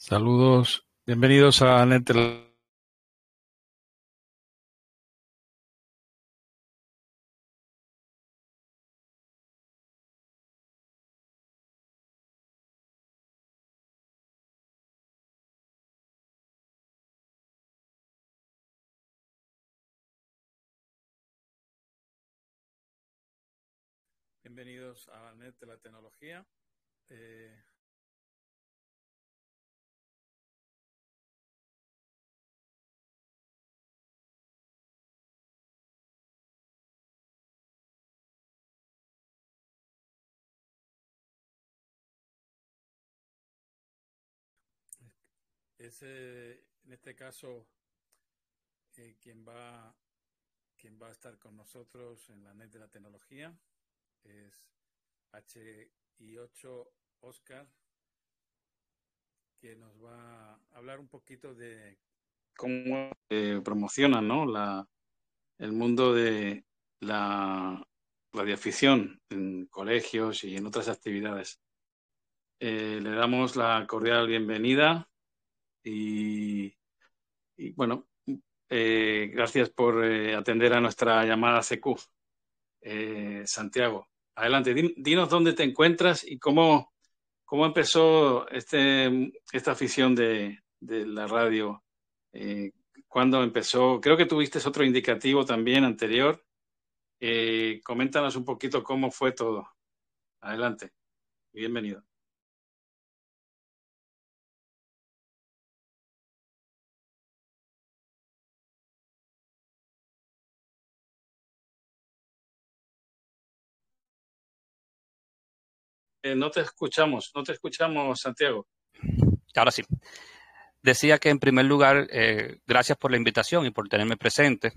Saludos, bienvenidos a Netel. Bienvenidos a Net de la Tecnología. Eh, en este caso eh, quien va quien va a estar con nosotros en la net de la tecnología es HI8 Oscar que nos va a hablar un poquito de cómo eh, promocionan ¿no? la, el mundo de la radioafición en colegios y en otras actividades. Eh, le damos la cordial bienvenida y, bueno, eh, gracias por eh, atender a nuestra llamada CQ. Eh, Santiago, adelante, dinos dónde te encuentras y cómo, cómo empezó este, esta afición de, de la radio. ¿Cuándo empezó? Creo que tuviste otro indicativo también anterior. coméntanos un poquito cómo fue todo. Adelante. Bienvenido. Eh, no te escuchamos, no te escuchamos, Santiago. Ahora sí. Decía que en primer lugar, eh, gracias por la invitación y por tenerme presente.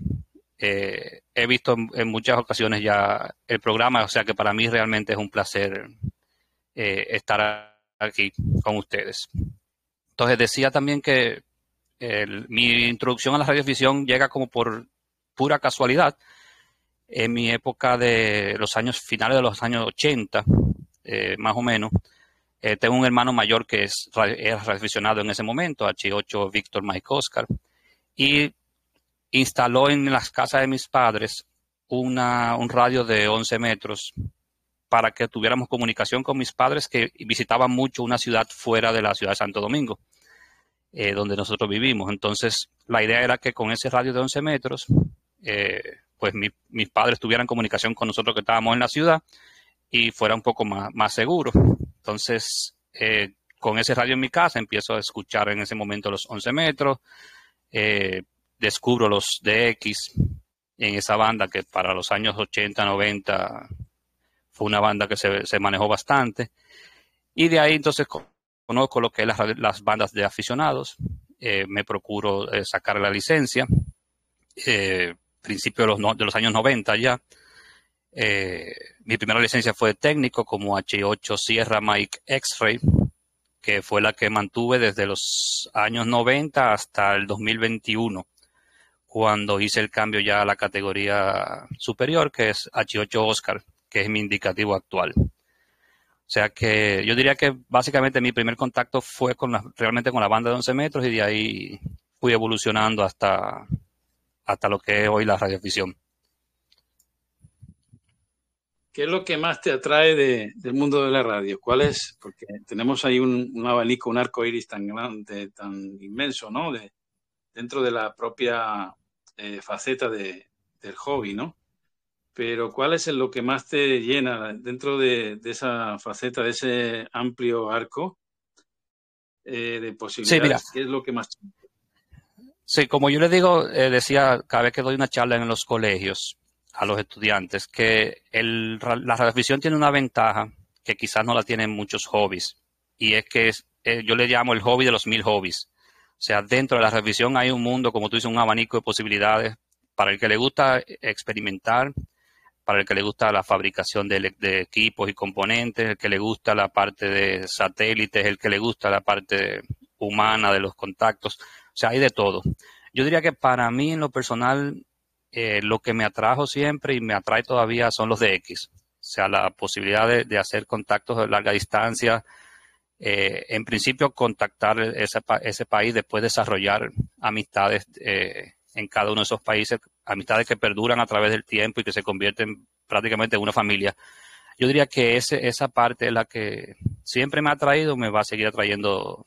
Eh, he visto en, muchas ocasiones ya el programa, o sea que para mí realmente es un placer estar aquí con ustedes. Entonces decía también que mi introducción a la radiovisión llega como por pura casualidad. En mi época de los años finales de los años 80, eh, más o menos. Eh, tengo un hermano mayor que es, era en ese momento, H8 Víctor Mike Oscar, y instaló en las casas de mis padres una, un radio de 11 metros para que tuviéramos comunicación con mis padres que visitaban mucho una ciudad fuera de la ciudad de Santo Domingo, eh, donde nosotros vivimos. Entonces, la idea era que con ese radio de 11 metros, pues mis padres tuvieran comunicación con nosotros que estábamos en la ciudad y fuera un poco más, más seguro. Entonces, eh, con ese radio en mi casa empiezo a escuchar en ese momento los 11 metros, eh, descubro los DX en esa banda que para los años 80, 90 fue una banda que se, se manejó bastante. Y de ahí entonces conozco lo que es las, bandas de aficionados, eh, me procuro sacar la licencia, principio de los, de los años 90 ya. Eh, mi primera licencia fue técnico como H8 Sierra Mike X-Ray, que fue la que mantuve desde los años 90 hasta el 2021, cuando hice el cambio ya a la categoría superior, que es H8 Oscar, que es mi indicativo actual. O sea que yo diría que básicamente mi primer contacto fue con realmente con la banda de 11 metros y de ahí fui evolucionando hasta, hasta lo que es hoy la radiovisión. ¿Qué es lo que más te atrae del mundo de la radio? ¿Cuál es? Porque tenemos ahí un, abanico, un arco iris tan grande, tan inmenso, ¿no? De, dentro de la propia eh, faceta del hobby, ¿no? Pero ¿cuál es lo que más te llena dentro de, esa faceta, de ese amplio arco eh, de posibilidades? ¿Qué es lo que más Sí, como yo le digo, eh, decía cada vez que doy una charla en los colegios, a los estudiantes que el, la radiovisión tiene una ventaja que quizás no la tienen muchos hobbies y es que eh, yo le llamo el hobby de los mil hobbies. O sea, dentro de la revisión hay un mundo, como tú dices, un abanico de posibilidades para el que le gusta experimentar, para el que le gusta la fabricación de, de equipos y componentes, el que le gusta la parte de satélites, el que le gusta la parte humana de los contactos. O sea, hay de todo. Yo diría que para mí en lo personal eh, lo que me atrajo siempre y me atrae todavía son los DX. O sea, la posibilidad de, hacer contactos de larga distancia, eh, en principio contactar ese, país, después desarrollar amistades eh, en cada uno de esos países, amistades que perduran a través del tiempo y que se convierten prácticamente en una familia. Yo diría que ese, esa parte es la que siempre me ha atraído, me va a seguir atrayendo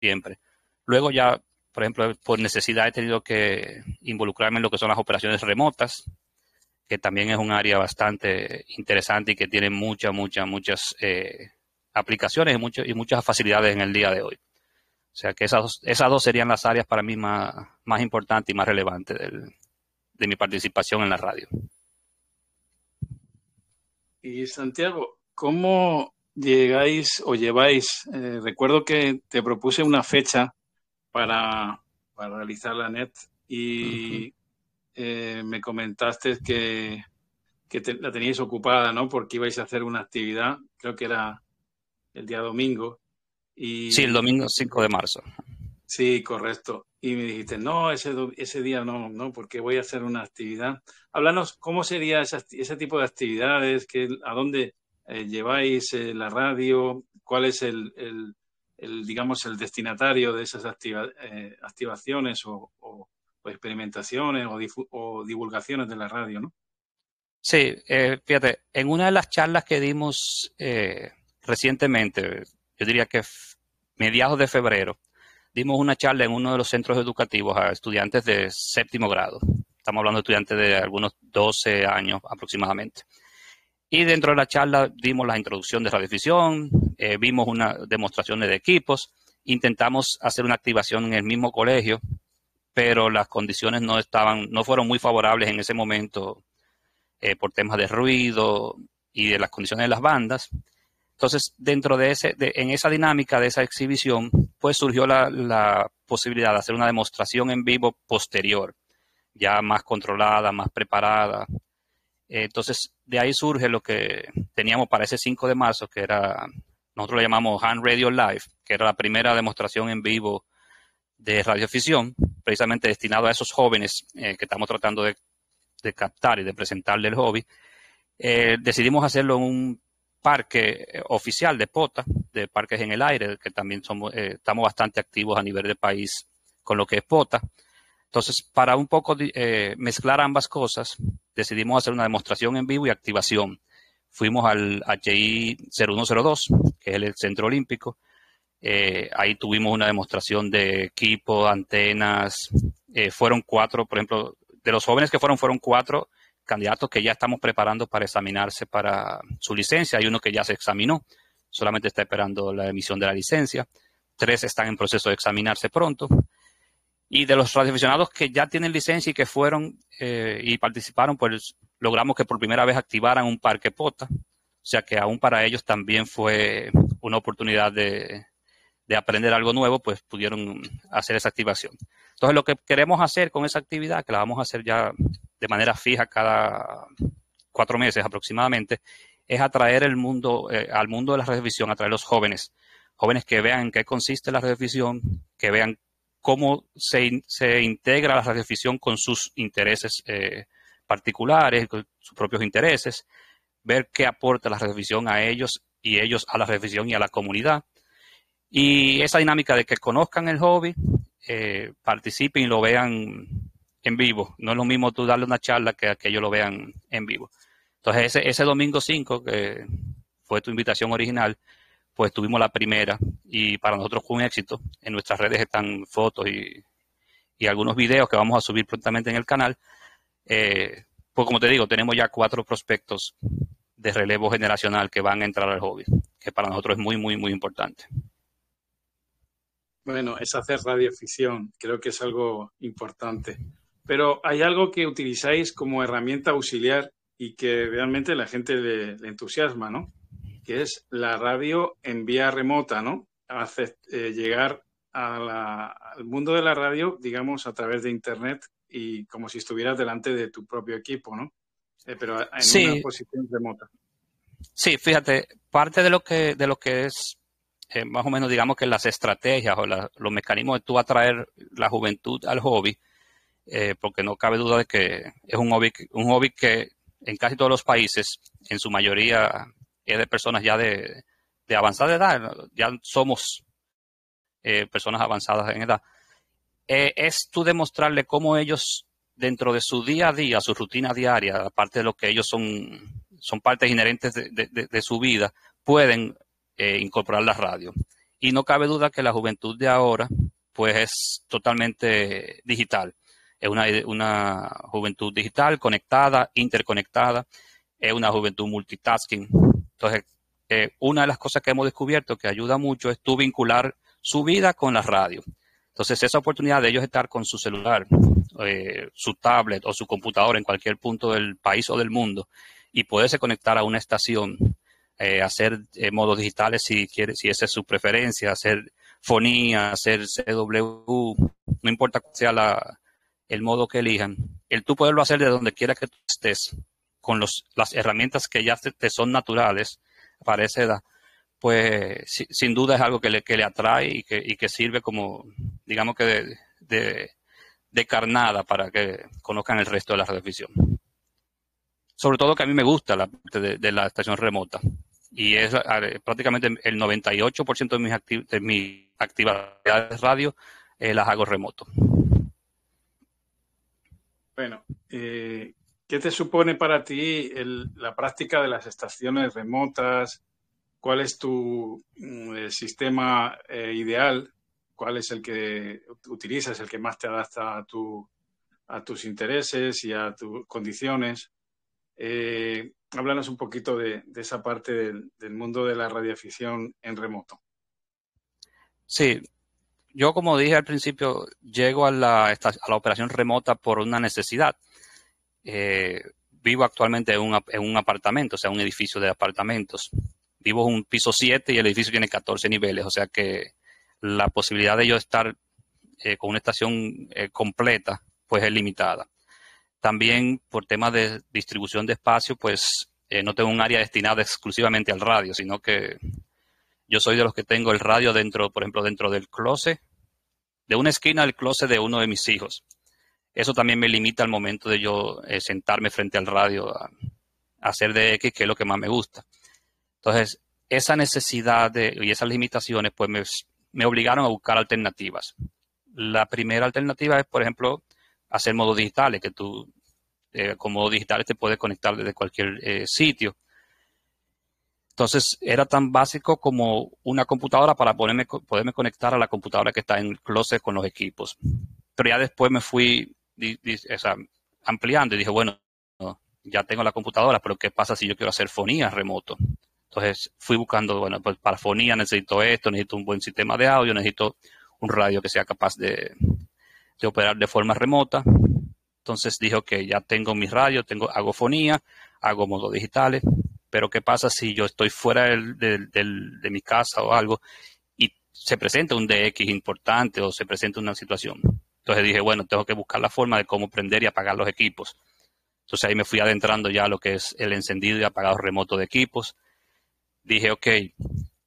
siempre. Luego ya, por ejemplo, por necesidad he tenido que involucrarme en lo que son las operaciones remotas, que también es un área bastante interesante y que tiene muchas, muchas, muchas eh, aplicaciones y, y muchas facilidades en el día de hoy. O sea que esas, esas dos serían las áreas para mí más, más importantes y más relevantes de mi participación en la radio. Y Santiago, ¿cómo llegáis o lleváis? Eh, recuerdo que te propuse una fecha para, realizar la net y eh, me comentaste que, la teníais ocupada, ¿no? Porque ibais a hacer una actividad, creo que era el día domingo. Y, sí, el domingo 5 de marzo. Sí, correcto. Y me dijiste, no, ese, ese día no, no, porque voy a hacer una actividad. Háblanos, ¿cómo sería ese tipo de actividades? Que, ¿A dónde eh, lleváis eh, la radio? ¿Cuál es el, el, digamos, el destinatario de esas eh, activaciones o, experimentaciones o, divulgaciones de la radio, ¿no? Sí, fíjate, en una de las charlas que dimos recientemente, yo diría que mediados de febrero, dimos una charla en uno de los centros educativos a estudiantes de séptimo grado. Estamos hablando de estudiantes de algunos 12 años aproximadamente. Y dentro de la charla dimos la introducción de radiodifusión, eh, vimos una demostración de equipos, intentamos hacer una activación en el mismo colegio, pero las condiciones no estaban, no fueron muy favorables en ese momento eh, por temas de ruido y de las condiciones de las bandas. Entonces, dentro de ese, en esa dinámica de esa exhibición, pues surgió la, posibilidad de hacer una demostración en vivo posterior, ya más controlada, más preparada. Entonces, de ahí surge lo que teníamos para ese 5 de marzo, que era, nosotros lo llamamos Hand Radio Live, que era la primera demostración en vivo de radioficción, precisamente destinado a esos jóvenes eh, que estamos tratando de, captar y de presentarle el hobby. Eh, decidimos hacerlo en un parque eh, oficial de POTA, de parques en el aire, que también somos, estamos bastante activos a nivel de país con lo que es POTA. Entonces, para un poco eh, mezclar ambas cosas, decidimos hacer una demostración en vivo y activación. Fuimos al HI 0102, que es el Centro Olímpico. ahí tuvimos una demostración de equipo, antenas. fueron cuatro, por ejemplo, de los jóvenes que fueron, fueron cuatro candidatos que ya estamos preparando para examinarse para su licencia. Hay uno que ya se examinó, solamente está esperando la emisión de la licencia. Tres están en proceso de examinarse pronto. Y de los radioaficionados que ya tienen licencia y que fueron eh, y participaron, pues logramos que por primera vez activaran un parque POTA. O sea que aún para ellos también fue una oportunidad de, de aprender algo nuevo, pues pudieron hacer esa activación. Entonces, lo que queremos hacer con esa actividad, que la vamos a hacer ya de manera fija cada cuatro meses aproximadamente, es atraer el mundo, eh, al mundo de la revisión, atraer a los jóvenes, jóvenes que vean en qué consiste la revisión, que vean cómo se, se integra la revisión con sus intereses eh, particulares, con sus propios intereses, ver qué aporta la revisión a ellos y ellos a la revisión y a la comunidad. Y esa dinámica de que conozcan el hobby, eh, participen y lo vean en vivo. No es lo mismo tú darle una charla que que ellos lo vean en vivo. Entonces, ese, ese domingo 5, que fue tu invitación original, pues tuvimos la primera y para nosotros fue un éxito. En nuestras redes están fotos y, algunos videos que vamos a subir prontamente en el canal. Eh, pues como te digo, tenemos ya cuatro prospectos de relevo generacional que van a entrar al hobby, que para nosotros es muy, muy, muy importante. Bueno, es hacer radioficción, creo que es algo importante. Pero hay algo que utilizáis como herramienta auxiliar y que realmente la gente le, entusiasma, ¿no? Que es la radio en vía remota, ¿no? Hace, eh, llegar al mundo de la radio, digamos, a través de Internet y como si estuvieras delante de tu propio equipo, ¿no? Eh, pero en una posición remota. Sí, fíjate, parte de lo que, de lo que es eh, más o menos digamos que las estrategias o los mecanismos de tú atraer la juventud al hobby, eh, porque no cabe duda de que es un hobby, un hobby que en casi todos los países, en su mayoría, es de personas ya de, de avanzada edad, ya somos eh, personas avanzadas en edad, eh, es tú demostrarle cómo ellos, dentro de su día a día, su rutina diaria, aparte de lo que ellos son, son partes inherentes de, su vida, pueden eh, incorporar la radio. Y no cabe duda que la juventud de ahora, pues es totalmente digital. Es una, una juventud digital, conectada, interconectada, es una juventud multitasking. Entonces, eh, una de las cosas que hemos descubierto que ayuda mucho es tú vincular su vida con la radio. Entonces, esa oportunidad de ellos estar con su celular, eh, su tablet o su computadora en cualquier punto del país o del mundo y poderse conectar a una estación, eh, hacer modos digitales si quiere, si esa es su preferencia, hacer fonía, hacer CW, no importa cuál sea la, el modo que elijan, el tú poderlo hacer de donde quiera que tú estés, con los, las herramientas que ya te, son naturales para esa edad, pues sin duda es algo que le, que le atrae y que, y que sirve como, digamos que de, de, carnada para que conozcan el resto de la radiodifusión. Sobre todo que a mí me gusta la parte de, la estación remota y es prácticamente el 98% de mis, de mis actividades de radio eh, las hago remoto. Bueno, eh, ¿Qué te supone para ti la práctica de las estaciones remotas? ¿Cuál es tu mm, sistema eh, ideal? ¿Cuál es el que utilizas, el que más te adapta a, tus intereses y a tus condiciones? Eh, háblanos un poquito de, esa parte del, mundo de la radioafición en remoto. Sí, yo como dije al principio, llego a la operación remota por una necesidad eh, vivo actualmente en un, apartamento, o sea, un edificio de apartamentos. Vivo en un piso 7 y el edificio tiene 14 niveles, o sea que la posibilidad de yo estar eh, con una estación eh, completa, pues es limitada. También por temas de distribución de espacio, pues no tengo un área destinada exclusivamente al radio, sino que yo soy de los que tengo el radio dentro, por ejemplo, dentro del closet, de una esquina del closet de uno de mis hijos eso también me limita al momento de yo eh, sentarme frente al radio a, hacer de X, que es lo que más me gusta. Entonces, esa necesidad y esas limitaciones, pues me, obligaron a buscar alternativas. La primera alternativa es, por ejemplo, hacer modos digitales, que tú eh, con modos digitales te puedes conectar desde cualquier eh, sitio. Entonces, era tan básico como una computadora para ponerme, poderme conectar a la computadora que está en el closet con los equipos. Pero ya después me fui ampliando y dije, bueno, ya tengo la computadora, pero ¿qué pasa si yo quiero hacer fonía remoto? Entonces fui buscando, bueno, pues para fonía necesito esto, necesito un buen sistema de audio, necesito un radio que sea capaz de, operar de forma remota. Entonces dije, que ya tengo mi radio, tengo, hago fonía, hago modos digitales, pero ¿qué pasa si yo estoy fuera de mi casa o algo y se presenta un DX importante o se presenta una situación? Entonces dije, bueno, tengo que buscar la forma de cómo prender y apagar los equipos. Entonces ahí me fui adentrando ya a lo que es el encendido y apagado remoto de equipos. Dije, ok,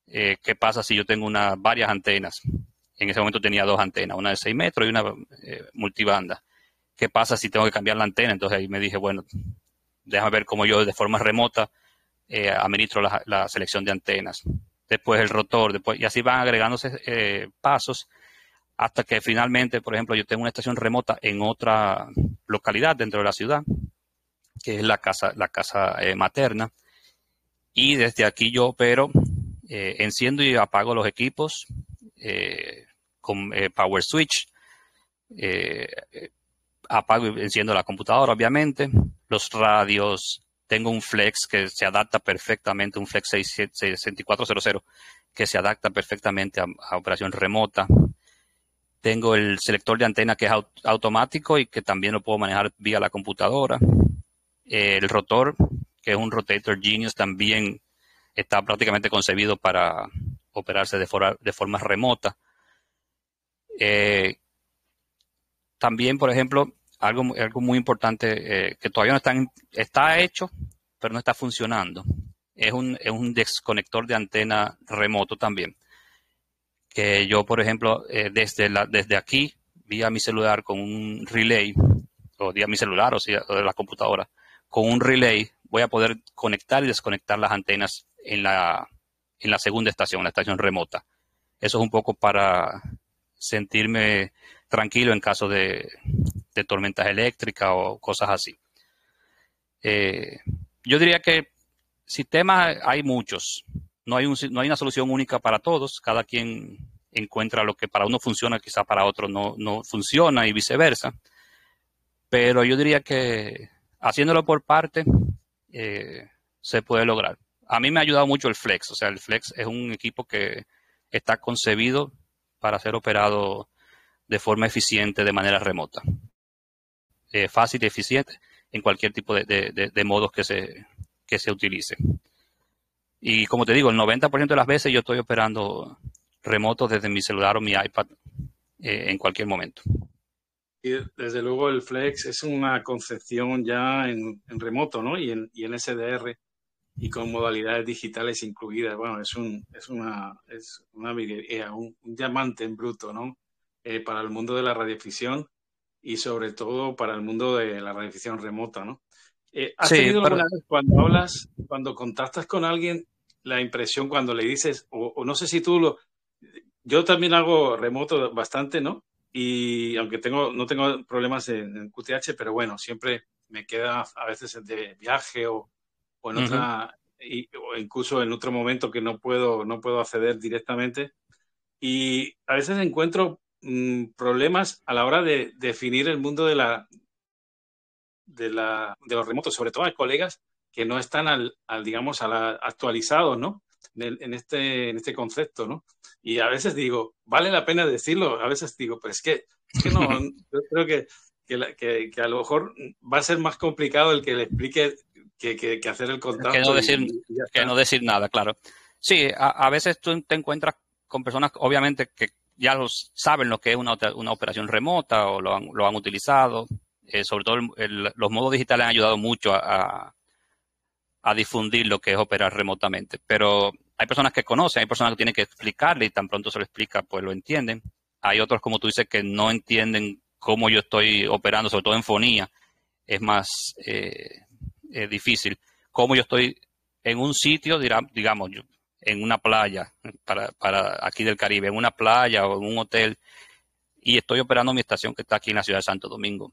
eh, ¿qué pasa si yo tengo varias antenas? En ese momento tenía dos antenas, una de 6 metros y una eh, multibanda. ¿Qué pasa si tengo que cambiar la antena? Entonces ahí me dije, bueno, déjame ver cómo yo de forma remota eh, administro la, selección de antenas. Después el rotor, después, y así van agregándose pasos hasta que finalmente, por ejemplo, yo tengo una estación remota en otra localidad dentro de la ciudad, que es la casa, la casa eh, materna. Y desde aquí yo opero, eh, enciendo y apago los equipos eh, con Power Switch. apago y enciendo la computadora, obviamente. Los radios. Tengo un Flex que se adapta perfectamente, un Flex 6400, que se adapta perfectamente a operación remota tengo el selector de antena que es automático y que también lo puedo manejar vía la computadora. El rotor, que es un Rotator Genius, también está prácticamente concebido para operarse de forma, de forma remota. Eh, también, por ejemplo, algo, algo muy importante eh, que todavía no está, está hecho, pero no está funcionando. Es un, es un desconector de antena remoto también que yo, por ejemplo, eh, desde, la, desde aquí, vía mi celular con un relay, o vía mi celular o, sea, de la computadora, con un relay voy a poder conectar y desconectar las antenas en la, en la segunda estación, la estación remota. Eso es un poco para sentirme tranquilo en caso de, tormentas eléctricas o cosas así. Eh, yo diría que sistemas hay muchos. No hay, no hay una solución única para todos. Cada quien encuentra lo que para uno funciona, quizá para otro no, no funciona y viceversa. Pero yo diría que haciéndolo por parte eh, se puede lograr. A mí me ha ayudado mucho el Flex. O sea, el Flex es un equipo que está concebido para ser operado de forma eficiente de manera remota. Eh, fácil y eficiente en cualquier tipo de, modos que se, que se utilice. Y como te digo, el 90% de las veces yo estoy operando remoto desde mi celular o mi iPad eh, en cualquier momento. Y desde luego el Flex es una concepción ya en, remoto, ¿no? Y en, y en SDR y con modalidades digitales incluidas. Bueno, es un, es una, es una un, diamante en bruto, ¿no? Eh, para el mundo de la radioficción y sobre todo para el mundo de la radioficción remota, ¿no? Eh, ¿Has tenido alguna vez cuando hablas, cuando contactas con alguien, la impresión cuando le dices, o, no sé si tú lo... Yo también hago remoto bastante, ¿no? Y aunque tengo, no tengo problemas en, QTH, pero bueno, siempre me queda a veces de viaje o, o en otra, y, o incluso en otro momento que no puedo, no puedo acceder directamente. Y a veces encuentro mm, problemas a la hora de definir el mundo de la, de, la, de los remotos, sobre todo hay colegas que no están al, digamos, al actualizados, ¿no? En, este, en este concepto, ¿no? Y a veces digo, vale la pena decirlo, a veces digo, pero es que, es que no, yo creo que, que, que, a lo mejor va a ser más complicado el que le explique que, que hacer el contacto. Que no, decir, que no decir nada, claro. Sí, a, veces tú te encuentras con personas, obviamente, que ya los, saben lo que es una, una operación remota o lo han, lo han utilizado, eh, sobre todo los modos digitales han ayudado mucho a, a, difundir lo que es operar remotamente. Pero hay personas que conocen, hay personas que tienen que explicarle y tan pronto se lo explica, pues lo entienden. Hay otros, como tú dices, que no entienden cómo yo estoy operando, sobre todo en fonía. Es más eh, difícil. Cómo yo estoy en un sitio, digamos, en una playa, para, para aquí del Caribe, en una playa o en un hotel, y estoy operando mi estación que está aquí en la ciudad de Santo Domingo.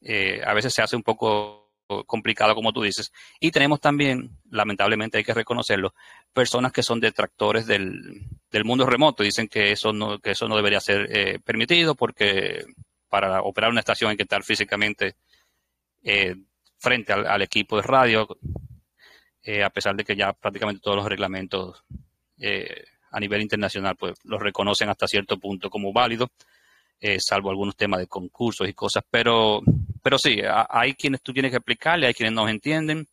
Eh, a veces se hace un poco complicado, como tú dices. Y tenemos también, lamentablemente hay que reconocerlo, personas que son detractores del, mundo remoto. Dicen que eso no, que eso no debería ser eh, permitido porque para operar una estación hay que estar físicamente eh, frente al, equipo de radio, a pesar de que ya prácticamente todos los reglamentos a nivel internacional pues los reconocen hasta cierto punto como válidos. Eh, salvo algunos temas de concursos y cosas, pero, pero sí, hay quienes tú tienes que explicarle, hay quienes no entienden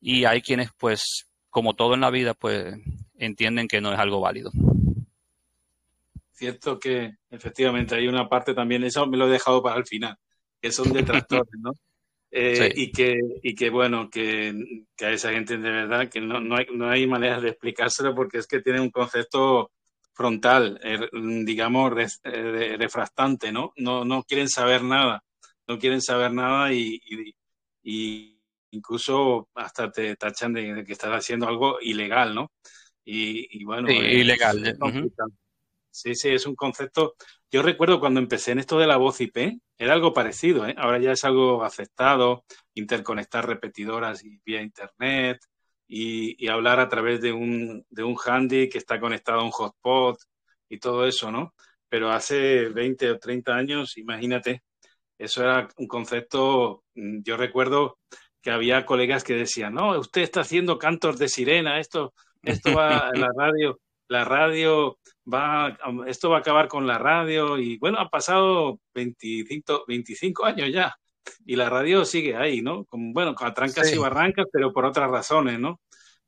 y hay quienes, pues, como todo en la vida, pues, entienden que no es algo válido. Cierto que efectivamente hay una parte también, eso me lo he dejado para el final, que son detractores, ¿no? Eh, y, que, y que, bueno, que, que, a esa gente de verdad que no, no, hay, no hay manera de explicárselo porque es que tiene un concepto frontal, er, digamos, eh, refractante, ¿no? ¿no? No quieren saber nada, no quieren saber nada y, y, incluso hasta te tachan de, que estás haciendo algo ilegal, ¿no? Y, bueno, sí, ilegal. ¿eh? Sí, sí, es un concepto. Yo recuerdo cuando empecé en esto de la voz IP, era algo parecido, ¿eh? ahora ya es algo aceptado, interconectar repetidoras y vía internet, y, hablar a través de un, de un handy que está conectado a un hotspot y todo eso, ¿no? Pero hace 20 o 30 años, imagínate, eso era un concepto, mm, yo recuerdo que había colegas que decían, no, usted está haciendo cantos de sirena, esto, esto va a la radio, la radio va, esto va a acabar con la radio y bueno, ha pasado 25, 25 años ya y la radio sigue ahí, ¿no? Bueno, con trancas y barrancas, pero por otras razones, ¿no?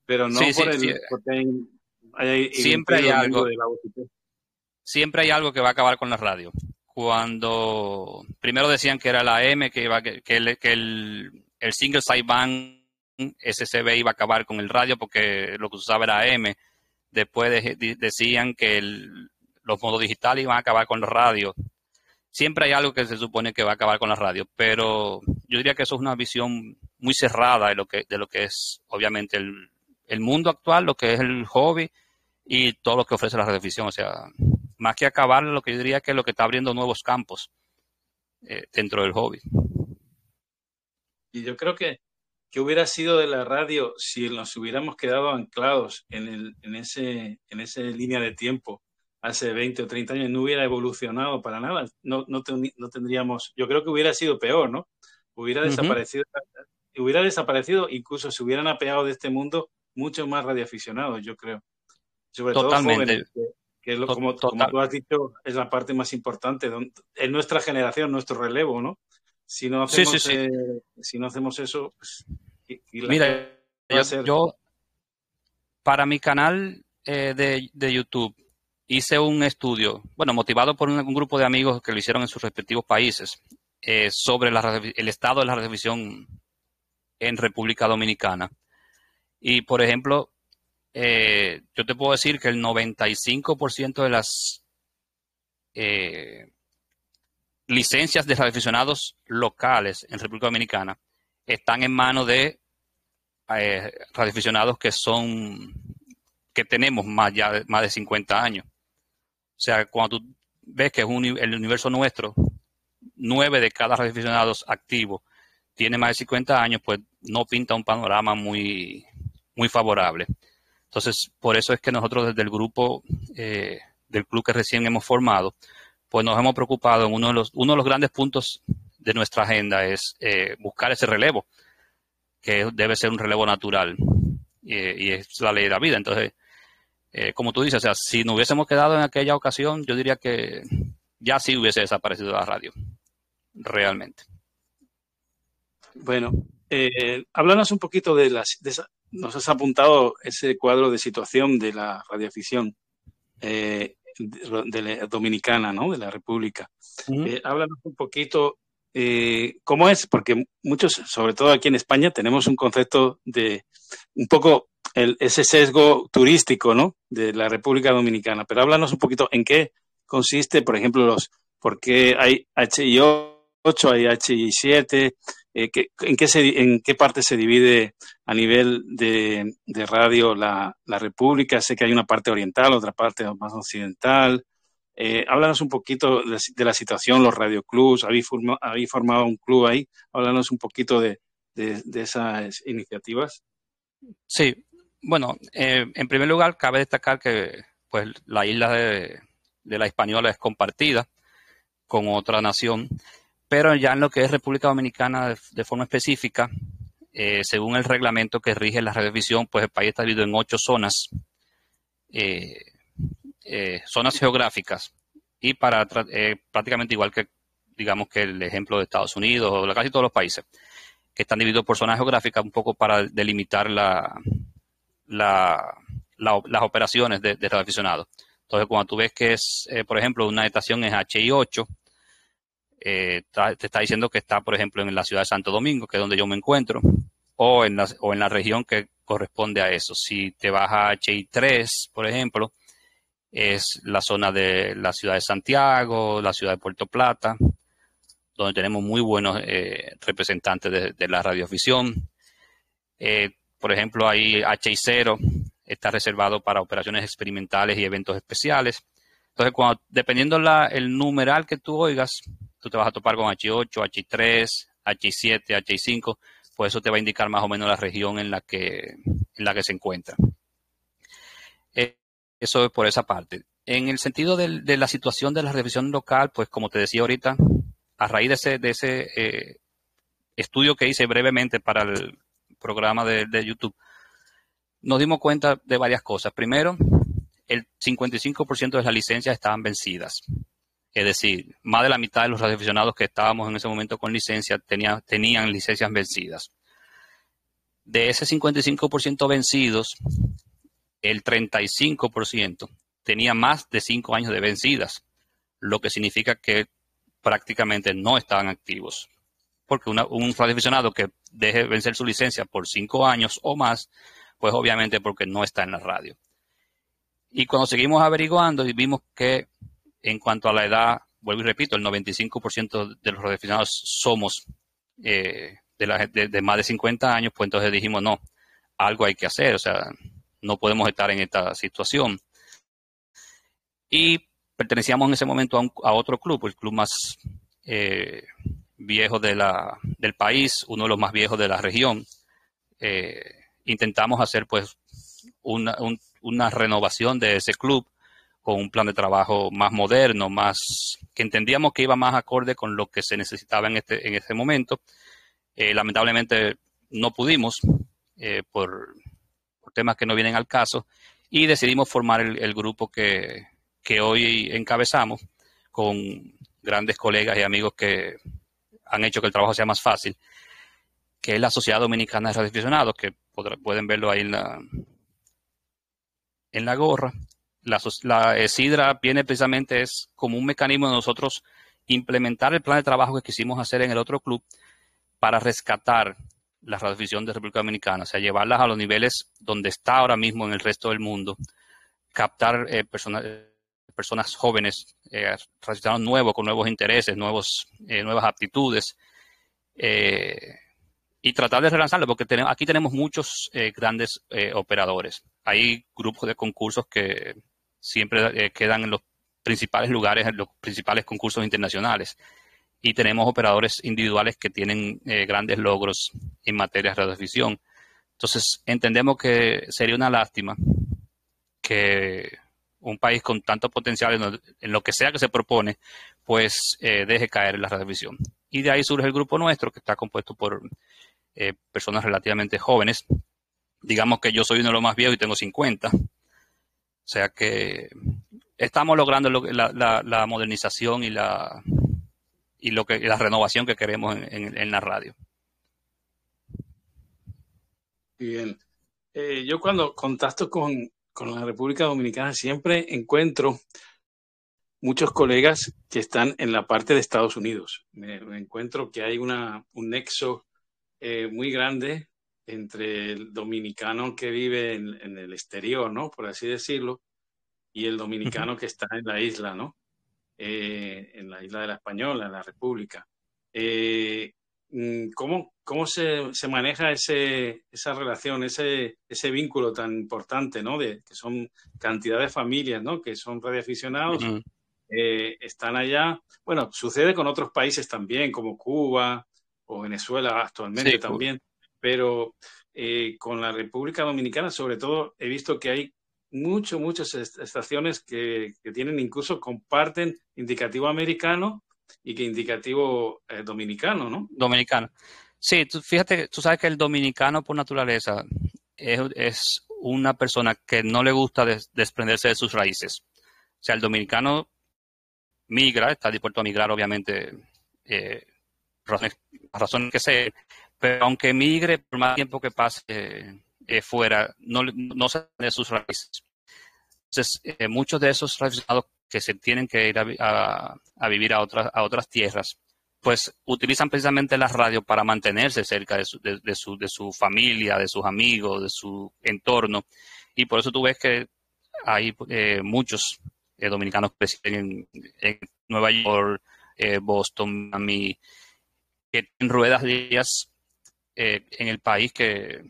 Pero no por el, hay, siempre hay algo de la Siempre hay algo que va a acabar con la radio. Cuando primero decían que era la M, que iba que, el, que el, el single sideband SCB iba a acabar con el radio porque lo que usaba era M. Después decían que los modos digitales iban a acabar con la radio siempre hay algo que se supone que va a acabar con la radio, pero yo diría que eso es una visión muy cerrada de lo que, de lo que es obviamente el, mundo actual, lo que es el hobby y todo lo que ofrece la radiodifusión. O sea, más que acabar, lo que yo diría que es lo que está abriendo nuevos campos eh, dentro del hobby. Y yo creo que, que hubiera sido de la radio si nos hubiéramos quedado anclados en, el, en, ese, en esa línea de tiempo hace 20 o 30 años, no hubiera evolucionado para nada. No, no, no tendríamos, yo creo que hubiera sido peor, ¿no? Hubiera desaparecido, hubiera desaparecido, incluso se hubieran apeado de este mundo muchos más radioaficionados, yo creo. Sobre Totalmente. todo que, como, tú has dicho, es la parte más importante. En nuestra generación, nuestro relevo, ¿no? Si no hacemos, eh, si no hacemos eso, pues, Mira, yo, para mi canal eh, de, de, YouTube hice un estudio, bueno, motivado por un, grupo de amigos que lo hicieron en sus respectivos países, eh, sobre el estado de la televisión en República Dominicana. Y, por ejemplo, eh, yo te puedo decir que el 95% de las eh, licencias de radioaficionados locales en República Dominicana están en manos de eh, que son que tenemos más ya más de 50 años. O sea, cuando tú ves que es el universo nuestro, nueve de cada radioaficionados activos tiene más de 50 años, pues no pinta un panorama muy, muy favorable. Entonces, por eso es que nosotros desde el grupo eh, del club que recién hemos formado, pues nos hemos preocupado en uno de los, uno de los grandes puntos de nuestra agenda es eh, buscar ese relevo, que debe ser un relevo natural y es la ley de la vida. Entonces, eh, como tú dices, o sea, si no hubiésemos quedado en aquella ocasión, yo diría que ya sí hubiese desaparecido la radio, realmente. Bueno, eh, háblanos un poquito de las. Nos has apuntado ese cuadro de situación de la radioafición eh, de, la dominicana, ¿no? De la República. Eh, háblanos un poquito eh, cómo es, porque muchos, sobre todo aquí en España, tenemos un concepto de un poco el, ese sesgo turístico, ¿no? De la República Dominicana. Pero háblanos un poquito en qué consiste, por ejemplo, los por qué hay HI8, hay HI7, eh, en, qué ¿En qué parte se divide a nivel de, radio la, República? Sé que hay una parte oriental, otra parte más occidental. Eh, háblanos un poquito de, la situación, los radioclubs, habéis, habéis formado un club ahí, háblanos un poquito de, esas iniciativas. Sí, bueno, eh, en primer lugar cabe destacar que pues la isla de, de la Española es compartida con otra nación pero ya en lo que es República Dominicana de, forma específica, eh, según el reglamento que rige la radiovisión, pues el país está dividido en ocho zonas, eh, eh, zonas geográficas, y para prácticamente igual que, digamos que el ejemplo de Estados Unidos o casi todos los países, que están divididos por zonas geográficas un poco para delimitar la, las operaciones de, de. Entonces, cuando tú ves que es, por ejemplo, una estación es HI8, eh, te está diciendo que está, por ejemplo, en la ciudad de Santo Domingo, que es donde yo me encuentro, o en la, o en la región que corresponde a eso. Si te vas a HI3, por ejemplo, es la zona de la ciudad de Santiago, la ciudad de Puerto Plata, donde tenemos muy buenos eh, representantes de, la radioafición. Eh, por ejemplo, ahí HI0 está reservado para operaciones experimentales y eventos especiales. Entonces, cuando, dependiendo la, el numeral que tú oigas, tú te vas a topar con H8, H3, H7, H5, pues eso te va a indicar más o menos la región en la que, en la que se encuentra. Eh, eso es por esa parte. En el sentido de, la situación de la revisión local, pues como te decía ahorita, a raíz de ese, de ese eh, estudio que hice brevemente para el programa de, de YouTube, nos dimos cuenta de varias cosas. Primero, el 55% de las licencias estaban vencidas. Es decir, más de la mitad de los radioaficionados que estábamos en ese momento con licencia tenían licencias vencidas. De ese 55% vencidos, el 35% tenía más de 5 años de vencidas, lo que significa que prácticamente no estaban activos. Porque un radioaficionado que deje vencer su licencia por 5 años o más, pues obviamente porque no está en la radio. Y cuando seguimos averiguando y vimos que en cuanto a la edad, vuelvo y repito, el 95% de los redefinados somos eh, de, más de 50 años, pues entonces dijimos, no, algo hay que hacer, o sea, no podemos estar en esta situación. Y pertenecíamos en ese momento a, otro club, el club más eh, viejo del país, uno de los más viejos de la región. Eh, intentamos hacer pues una, una, renovación de ese club con un plan de trabajo más moderno, más que entendíamos que iba más acorde con lo que se necesitaba en este, en este momento. Eh, lamentablemente no pudimos por, por, temas que no vienen al caso y decidimos formar el grupo que, que hoy encabezamos con grandes colegas y amigos que han hecho que el trabajo sea más fácil, que es la Sociedad Dominicana de Radioaficionados, que pueden verlo ahí en la, en la gorra. La, la SIDRA viene precisamente, es como un mecanismo de nosotros implementar el plan de trabajo que quisimos hacer en el otro club para rescatar la radioafición de República Dominicana, o sea, llevarlas a los niveles donde está ahora mismo en el resto del mundo, captar eh, personas jóvenes, eh, nuevos, con nuevos intereses, nuevos, eh, nuevas aptitudes, eh, y tratar de relanzarlo, porque tenemos, aquí tenemos muchos eh, grandes operadores. Hay grupos de concursos que siempre quedan en los principales lugares, en los principales concursos internacionales. Y tenemos operadores individuales que tienen grandes logros en materia de radiodifusión. Entonces, entendemos que sería una lástima que un país con tanto potencial en lo, que sea que se propone, pues eh, deje caer la radiovisión. Y de ahí surge el grupo nuestro, que está compuesto por eh, personas relativamente jóvenes. Digamos que yo soy uno de los más viejos y tengo 50. O sea que estamos logrando la, modernización y la y lo que la renovación que queremos en, la radio. Bien. Eh, yo cuando contacto con, con la República Dominicana siempre encuentro muchos colegas que están en la parte de Estados Unidos. Me, encuentro que hay una, un nexo eh, muy grande entre el dominicano que vive en, el exterior, ¿no? Por así decirlo, y el dominicano que está en la isla, ¿no? Eh, en la isla de la Española, en la República. Eh, Mm, ¿Cómo, cómo se, se, maneja ese, esa relación, ese, ese vínculo tan importante, ¿no? De, que son cantidad de familias, ¿no? Que son radioaficionados, eh, están allá. Bueno, sucede con otros países también, como Cuba o Venezuela actualmente también, pero eh, con la República Dominicana, sobre todo, he visto que hay muchas, muchas estaciones que, tienen, incluso comparten indicativo americano y que indicativo eh, dominicano, ¿no? Dominicano. Sí, tú, fíjate, tú sabes que el dominicano por naturaleza es, una persona que no le gusta desprenderse de sus raíces. O sea, el dominicano migra, está dispuesto a migrar, obviamente, eh, razones, razones que sea, pero aunque migre por más tiempo que pase eh, fuera, no, no se de sus raíces. Entonces, eh, muchos de esos relacionados que se tienen que ir a, vivir a otras, a otras tierras, pues utilizan precisamente la radio para mantenerse cerca de su, de, su, de su familia, de sus amigos, de su entorno. Y por eso tú ves que hay eh, muchos eh, dominicanos que en, en Nueva York, eh, Boston, Miami, que tienen ruedas días en el país que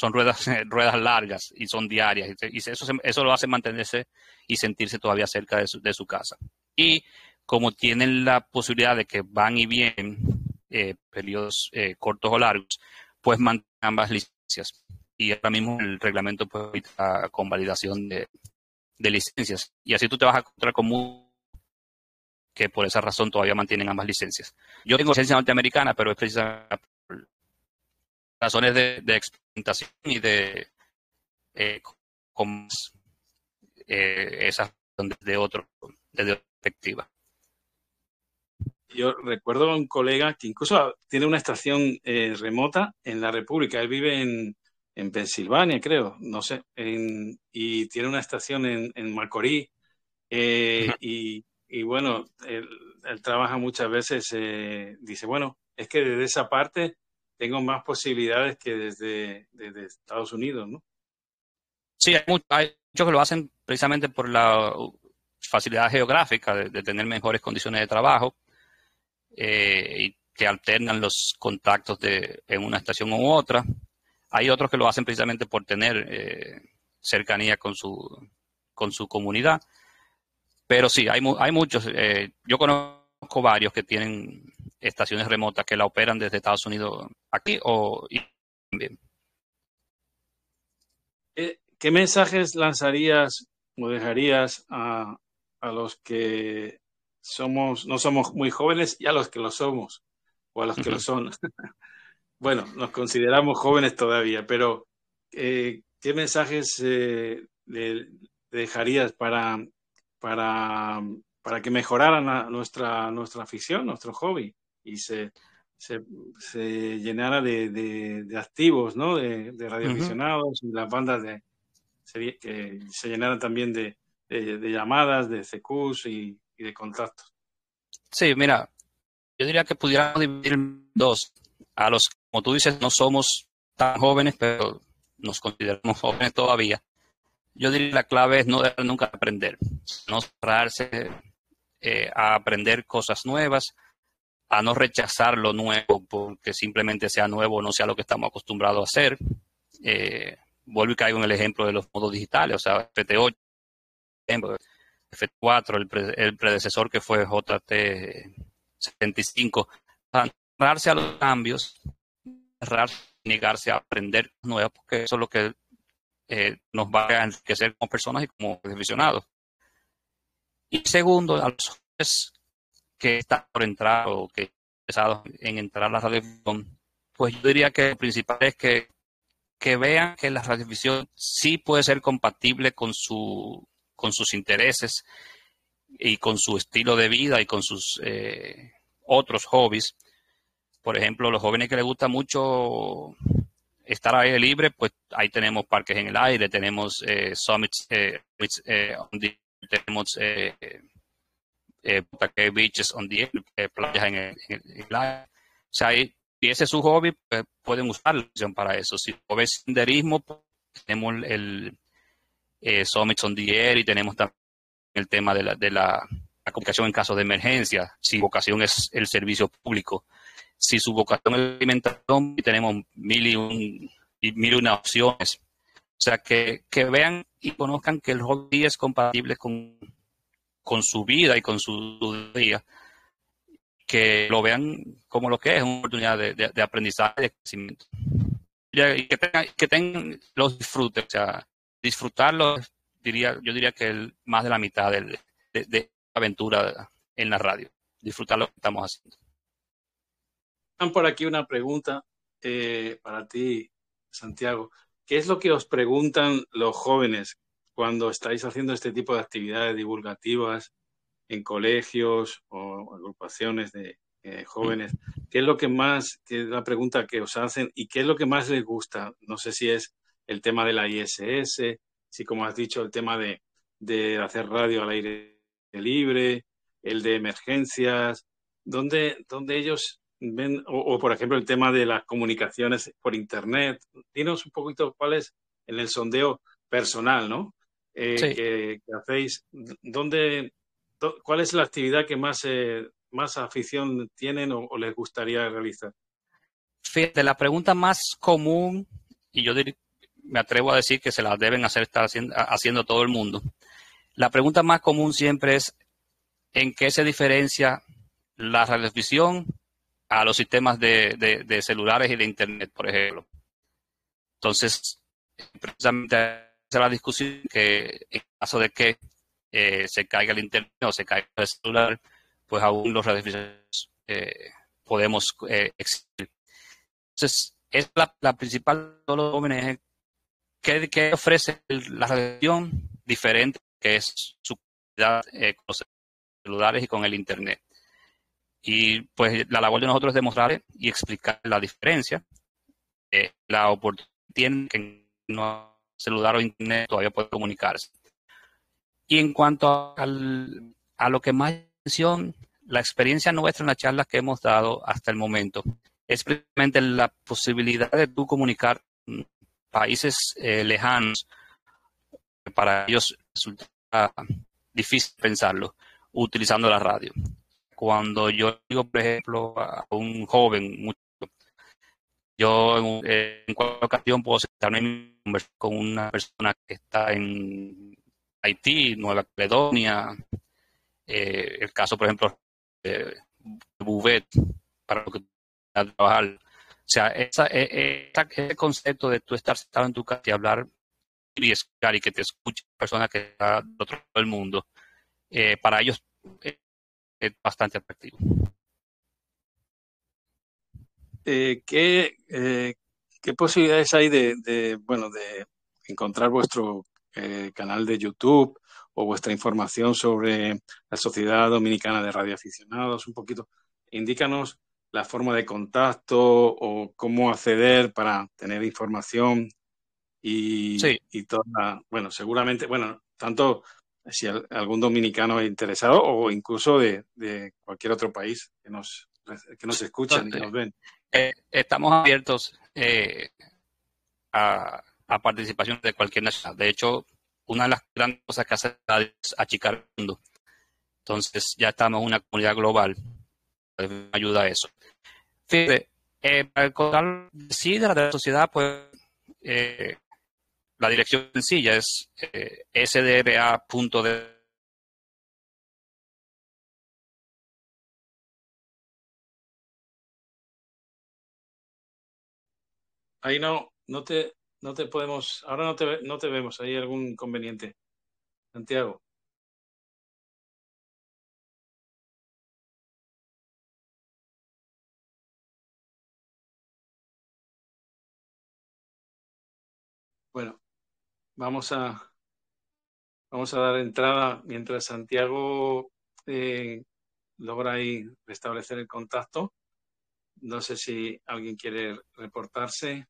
son ruedas, ruedas largas y son diarias. Y eso, eso lo hace mantenerse y sentirse todavía cerca de su, de su casa. Y como tienen la posibilidad de que van y vienen eh, periodos eh, cortos o largos, pues mantienen ambas licencias. Y ahora mismo el reglamento puede con validación de, de, licencias. Y así tú te vas a encontrar con que por esa razón todavía mantienen ambas licencias. Yo tengo licencia norteamericana, pero es precisamente razones de, de experimentación y de eh, con, eh, esa desde otro, desde otra perspectiva. Yo recuerdo a un colega que incluso tiene una estación eh, remota en la República. Él vive en, en Pensilvania, creo, no sé, y tiene una estación en, en Macorís. Eh, y, y, bueno, él, él, trabaja muchas veces, eh, dice, bueno, es que desde esa parte tengo más posibilidades que desde, Estados Unidos, ¿no? Sí, hay, muchos que lo hacen precisamente por la facilidad geográfica de, tener mejores condiciones de trabajo eh, y que alternan los contactos de, en una estación u otra. Hay otros que lo hacen precisamente por tener eh, cercanía con su, con su comunidad. Pero sí, hay, hay muchos. Eh, yo conozco varios que tienen estaciones remotas que la operan desde Estados Unidos aquí o también. ¿Qué mensajes lanzarías o dejarías a, a los que somos, no somos muy jóvenes y a los que lo somos, o a los que lo son? bueno, nos consideramos jóvenes todavía, pero eh, ¿qué mensajes eh, le dejarías para, para, para que mejoraran nuestra, nuestra afición, nuestro hobby y se, se, llenara de, activos, ¿no? de, de radioaficionados y las bandas de, que se llenaran también de, llamadas, de CQs y, de contactos? Sí, mira, yo diría que pudiéramos dividir dos. A los, como tú dices, no somos tan jóvenes, pero nos consideramos jóvenes todavía. Yo diría que la clave es no dejar nunca aprender, no cerrarse eh, a aprender cosas nuevas, a no rechazar lo nuevo porque simplemente sea nuevo o no sea lo que estamos acostumbrados a hacer. Eh, vuelvo y caigo en el ejemplo de los modos digitales, o sea, FT8, FT4, el, el predecesor que fue JT75, cerrarse a los cambios, negarse a aprender nuevas, porque eso es lo que eh, nos va a enriquecer como personas y como aficionados. Y segundo, a los que están por entrar o que están en entrar a la radio, pues yo diría que lo principal es que, que vean que la radiovisión sí puede ser compatible con, su, con sus intereses y con su estilo de vida y con sus eh, otros hobbies. Por ejemplo, los jóvenes que les gusta mucho estar al aire libre, pues ahí tenemos parques en el aire, tenemos eh, summits, eh, eh tenemos eh, eh, beaches on the eh, playas en el, aire. O sea, y, ese es su hobby, pues pueden usar la opción para eso. Si ves senderismo, pues, tenemos el eh, Summits on the Air y tenemos también el tema de la, de la, la comunicación en caso de emergencia. Si vocación es el servicio público, si su vocación es alimentación, tenemos mil y, un, mil una opciones. O sea, que, vean y conozcan que el hobby es compatible con, con su vida y con su día. Que lo vean como lo que es, una oportunidad de, aprendizaje y de crecimiento. Y que tengan, los disfrutes, o sea, disfrutarlo, diría, yo diría que más de la mitad de, de aventura en la radio. Disfrutar lo que estamos haciendo por aquí una pregunta eh, para ti, Santiago. ¿Qué es lo que os preguntan los jóvenes cuando estáis haciendo este tipo de actividades divulgativas en colegios o agrupaciones de eh, jóvenes? ¿Qué es lo que más, qué es la pregunta que os hacen y qué es lo que más les gusta? No sé si es el tema de la ISS, si como has dicho, el tema de, de hacer radio al aire libre, el de emergencias, donde, donde ellos ven, o, por ejemplo el tema de las comunicaciones por Internet. Dinos un poquito cuál es en el sondeo personal, ¿no? Eh, que, hacéis, ¿dónde, ¿cuál es la actividad que más, eh, más afición tienen o, les gustaría realizar? Fíjate, la pregunta más común, y yo me atrevo a decir que se la deben hacer estar haciendo, haciendo todo el mundo, la pregunta más común siempre es ¿en qué se diferencia la radiovisión a los sistemas de, celulares y de Internet, por ejemplo. Entonces, precisamente la discusión que en caso de que eh, se caiga el Internet o se caiga el celular, pues aún los radiodifusiones eh, podemos eh, existir. Entonces, es la, principal de los jóvenes. ¿Qué, ofrece la radiación diferente que es su calidad con los celulares y con el Internet? Y pues la labor de nosotros es demostrar y explicar la diferencia. Eh, la oportunidad tiene que no celular o internet todavía puede comunicarse. Y en cuanto a lo que más atención, la experiencia nuestra en las charlas que hemos dado hasta el momento es precisamente la posibilidad de tú comunicar países eh, lejanos. Para ellos resulta difícil pensarlo utilizando la radio cuando yo digo, por ejemplo, a un joven, mucho, yo en, cualquier ocasión puedo sentarme con una persona que está en Haití, Nueva Caledonia, eh, el caso, por ejemplo, de Bouvet, para lo que trabajar. O sea, esa, e, e, ese concepto de tú estar sentado en tu casa y hablar y y que te escuche persona que está de otro lado del mundo, eh, para ellos es bastante atractivo. Eh, ¿qué, eh, ¿Qué posibilidades hay de, bueno, de encontrar vuestro eh, canal de YouTube o vuestra información sobre la Sociedad Dominicana de Radioaficionados? Un poquito, indícanos la forma de contacto o cómo acceder para tener información y, y toda, bueno, seguramente, bueno, tanto si algún dominicano es interesado o incluso de, cualquier otro país que nos, que nos escuchan y nos ven. Eh, estamos abiertos eh, a, participación de cualquier nacional. De hecho, una de las grandes cosas que hace es achicar el mundo. Entonces, ya estamos en una comunidad global. Ayuda a eso. Fíjate, eh, para el control sí de la sociedad, pues la dirección sencilla es eh, sdra.de Ahí no, no te, no te podemos, ahora no te, no te vemos, ¿hay algún inconveniente? Santiago. Bueno, vamos a, vamos a dar entrada mientras Santiago eh, logra ahí restablecer el contacto. No sé si alguien quiere reportarse.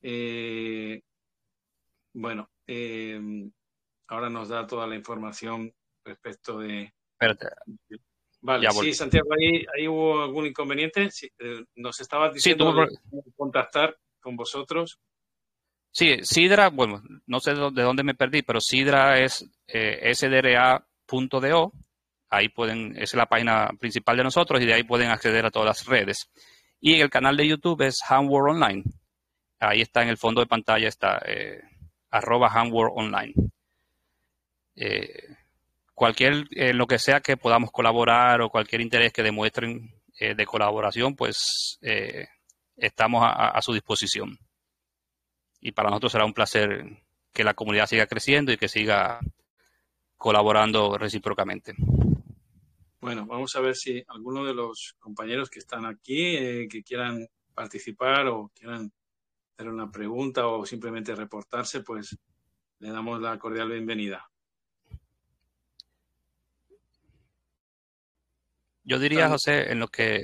Eh, bueno, eh, ahora nos da toda la información respecto de... Vale, sí, Santiago, ahí, ahí, hubo algún inconveniente. nos estabas diciendo contactar con vosotros. Sí, Sidra, bueno, no sé de dónde me perdí, pero Sidra es eh, sdra.do. Ahí pueden, es la página principal de nosotros y de ahí pueden acceder a todas las redes. Y el canal de YouTube es Handworld Online. Ahí está en el fondo de pantalla, está eh, arroba Handworld Online. Eh, cualquier, eh, lo que sea que podamos colaborar o cualquier interés que demuestren de colaboración, pues estamos a su disposición y para nosotros será un placer que la comunidad siga creciendo y que siga colaborando recíprocamente. Bueno, vamos a ver si alguno de los compañeros que están aquí, eh, que quieran participar o quieran hacer una pregunta o simplemente reportarse, pues le damos la cordial bienvenida. Yo diría, José, en lo que...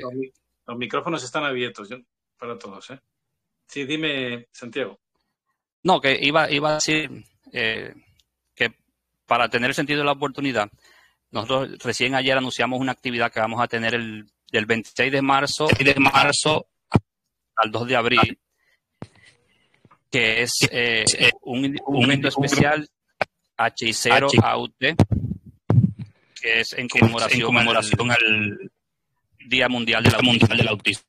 Los, micrófonos están abiertos para todos. ¿eh? Sí, dime, Santiago. No, que iba, iba a decir eh, que para tener sentido de la oportunidad, nosotros recién ayer anunciamos una actividad que vamos a tener el del 26 de marzo, de marzo al 2 de abril, que es eh, un, un, evento especial H0 AUT, que es en conmemoración, al, Día Mundial de la Mundial del Autismo.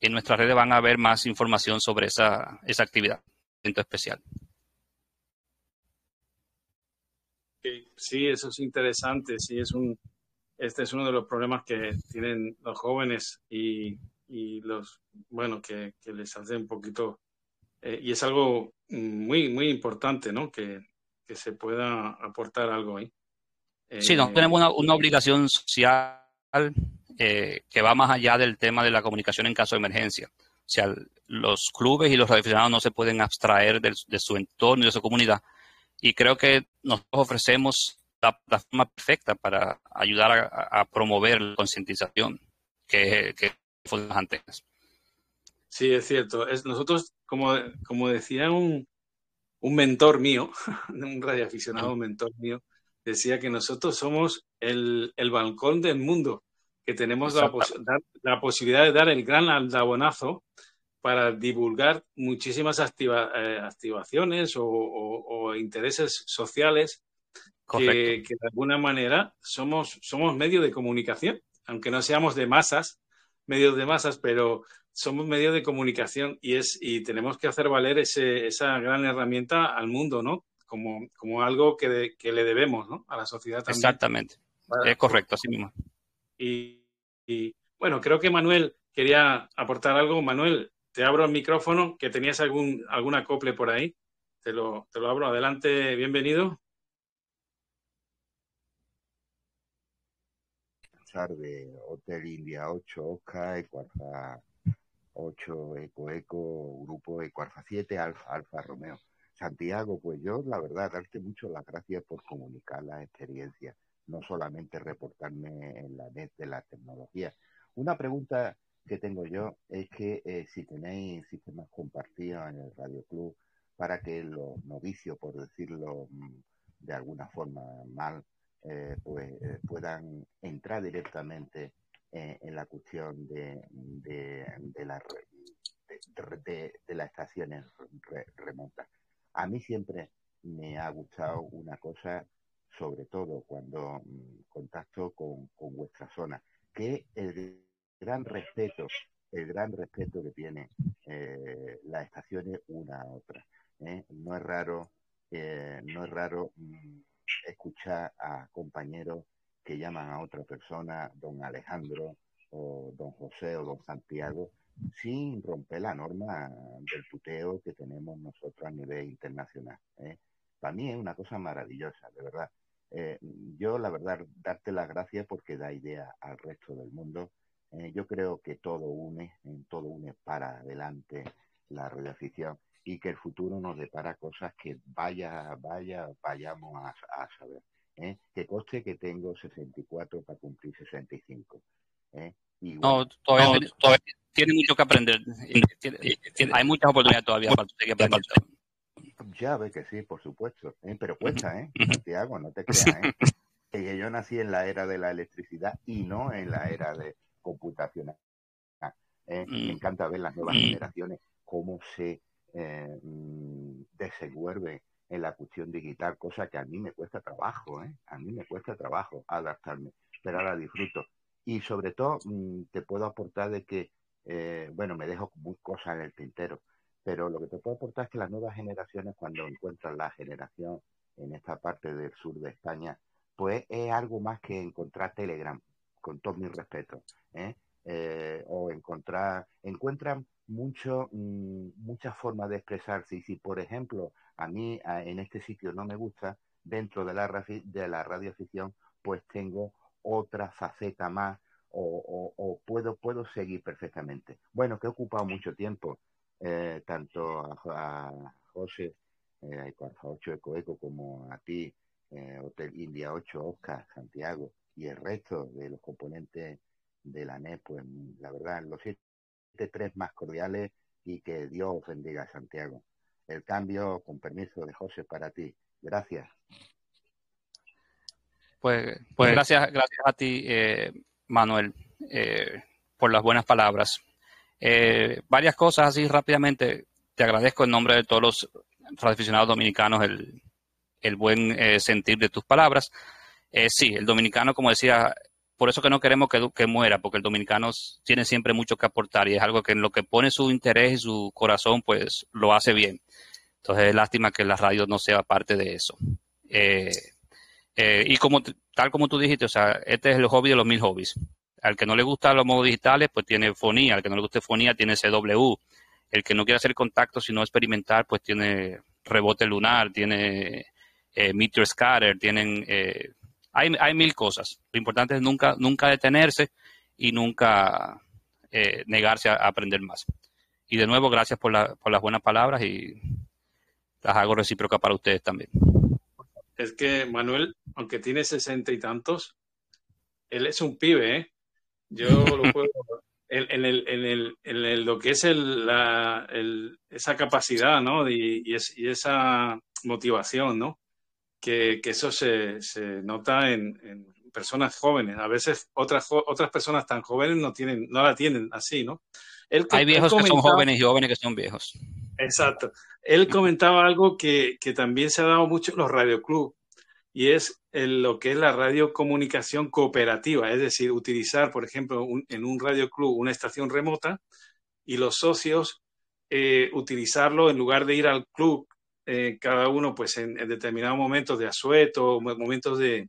En nuestras redes van a ver más información sobre esa, esa actividad especial. Sí, eso es interesante. Sí, es un, este es uno de los problemas que tienen los jóvenes y, los, bueno, que, les hace un poquito, eh, y es algo muy, muy importante, ¿no? Que, se pueda aportar algo ahí. sí, no, eh, tenemos una, obligación social eh, que va más allá del tema de la comunicación en caso de emergencia. O sea, los clubes y los radioaficionados no se pueden abstraer de, su entorno y de su comunidad. Y creo que nos ofrecemos la plataforma perfecta para ayudar a, promover la concientización que, que fue antes. Sí, es cierto. Es, nosotros, como, como decía un, un mentor mío, un radioaficionado mentor mío, decía que nosotros somos el, el balcón del mundo que tenemos la, la, posibilidad de dar el gran aldabonazo para divulgar muchísimas eh, activaciones o, intereses sociales que, que, de alguna manera somos, somos medio de comunicación, aunque no seamos de masas, medios de masas, pero somos medio de comunicación y, es, y tenemos que hacer valer ese, esa gran herramienta al mundo, ¿no? Como, como algo que, que le debemos ¿no? a la sociedad también. Exactamente. Es correcto, así mismo. Y, bueno, creo que Manuel quería aportar algo. Manuel, te abro el micrófono, que tenías algún, algún acople por ahí. Te lo, te lo abro. Adelante, bienvenido. de Hotel India 8, Oscar, Ecuarza 8, Eco Eco, Grupo Ecuarza 7, Alfa, Alfa Romeo. Santiago, pues yo la verdad, darte mucho las gracias por comunicar la experiencia, no solamente reportarme en la net de la tecnología. Una pregunta que tengo yo es que eh, si tenéis sistemas compartidos en el Radio Club para que los novicios, por decirlo mm, de alguna forma mal, eh, pues eh, puedan entrar directamente en la cuestión de, de, de, la, de, de las estaciones remotas. A mí siempre me ha gustado una cosa, sobre todo cuando mm, contacto con, con vuestra zona, que el gran respeto, el gran respeto que tiene eh, las estaciones una a otra. No es raro, no es raro mm, escuchar a compañeros que llaman a otra persona don Alejandro o don José o don Santiago sin romper la norma del tuteo que tenemos nosotros a nivel internacional. ¿eh? Para mí es una cosa maravillosa, de verdad. Eh, yo, la verdad, darte las gracias porque da idea al resto del mundo. Eh, yo creo que todo une, en todo une para adelante la radioafición y que el futuro nos depara cosas que vaya, vaya, vayamos a, saber. ¿eh? Que coste que tengo 64 para cumplir 65. ¿eh? no, todavía, tiene mucho que aprender. hay muchas oportunidades todavía para seguir aprendiendo. Ya ve que sí, por supuesto, ¿eh? pero cuesta, ¿eh? Santiago, no te creas, ¿eh? que yo nací en la era de la electricidad y no en la era de computacional. ¿eh? Me mm. encanta ver las nuevas mm. generaciones, cómo se eh, mm, desenvuelve en la cuestión digital, cosa que a mí me cuesta trabajo, ¿eh? a mí me cuesta trabajo adaptarme, pero ahora disfruto. Y sobre todo te puedo aportar de que, eh, bueno, me dejo muy cosas en el tintero, pero lo que te puedo aportar es que las nuevas generaciones, cuando encuentran la generación en esta parte del sur de España, pues es algo más que encontrar Telegram, con todo mi respeto, ¿eh? eh o encontrar, encuentran mucho, mm, muchas formas de expresarse. Y si, por ejemplo, a mí en este sitio no me gusta, dentro de la, de la radioafición, pues tengo otra faceta más o, o, puedo, puedo seguir perfectamente. Bueno, que he ocupado mucho tiempo, eh, tanto a, José, eh, a 8 Eco Eco, como a ti, eh, Hotel India 8, Oscar, Santiago, y el resto de los componentes de la NEP, pues la verdad, los siete tres más cordiales y que Dios bendiga a Santiago. El cambio, con permiso de José, para ti. Gracias. Pues, pues gracias, gracias a ti, eh, Manuel, eh, por las buenas palabras. Eh, varias cosas así rápidamente. Te agradezco en nombre de todos los aficionados dominicanos el, el buen sentir de tus palabras. Sí, el dominicano, como decía, por eso que no queremos que, muera, porque el dominicano tiene siempre mucho que aportar y es algo que en lo que pone su interés y su corazón, pues lo hace bien. Entonces es lástima que la radio no sea parte de eso. Eh, eh, y como tal como tú dijiste, o sea, este es el hobby de los mil hobbies. Al que no le gusta los modos digitales, pues tiene fonía. Al que no le guste fonía, tiene CW. El que no quiere hacer contacto, sino experimentar, pues tiene rebote lunar, tiene eh, meteor scatter, tienen eh, hay, hay mil cosas. Lo importante es nunca, nunca detenerse y nunca eh, negarse a, aprender más. Y de nuevo, gracias por, la, por las buenas palabras y las hago recíprocas para ustedes también. Es que Manuel, aunque tiene sesenta y tantos, él es un pibe, ¿eh? Yo lo puedo, en, el, en, el, en el, lo que es el, la, esa capacidad, ¿no? Y, y, es, y, esa motivación, ¿no? Que, eso se, se nota en, personas jóvenes. A veces otras, otras personas tan jóvenes no, tienen, no la tienen así, ¿no? Hay viejos que son jóvenes y jóvenes que son viejos. Exacto. Él comentaba algo que, que también se ha dado mucho en los radioclubs y es lo que es la radiocomunicación cooperativa, es decir, utilizar, por ejemplo, en un radioclub una estación remota y los socios eh, utilizarlo en lugar de ir al club eh, cada uno pues en, determinados momentos de asueto, momentos de,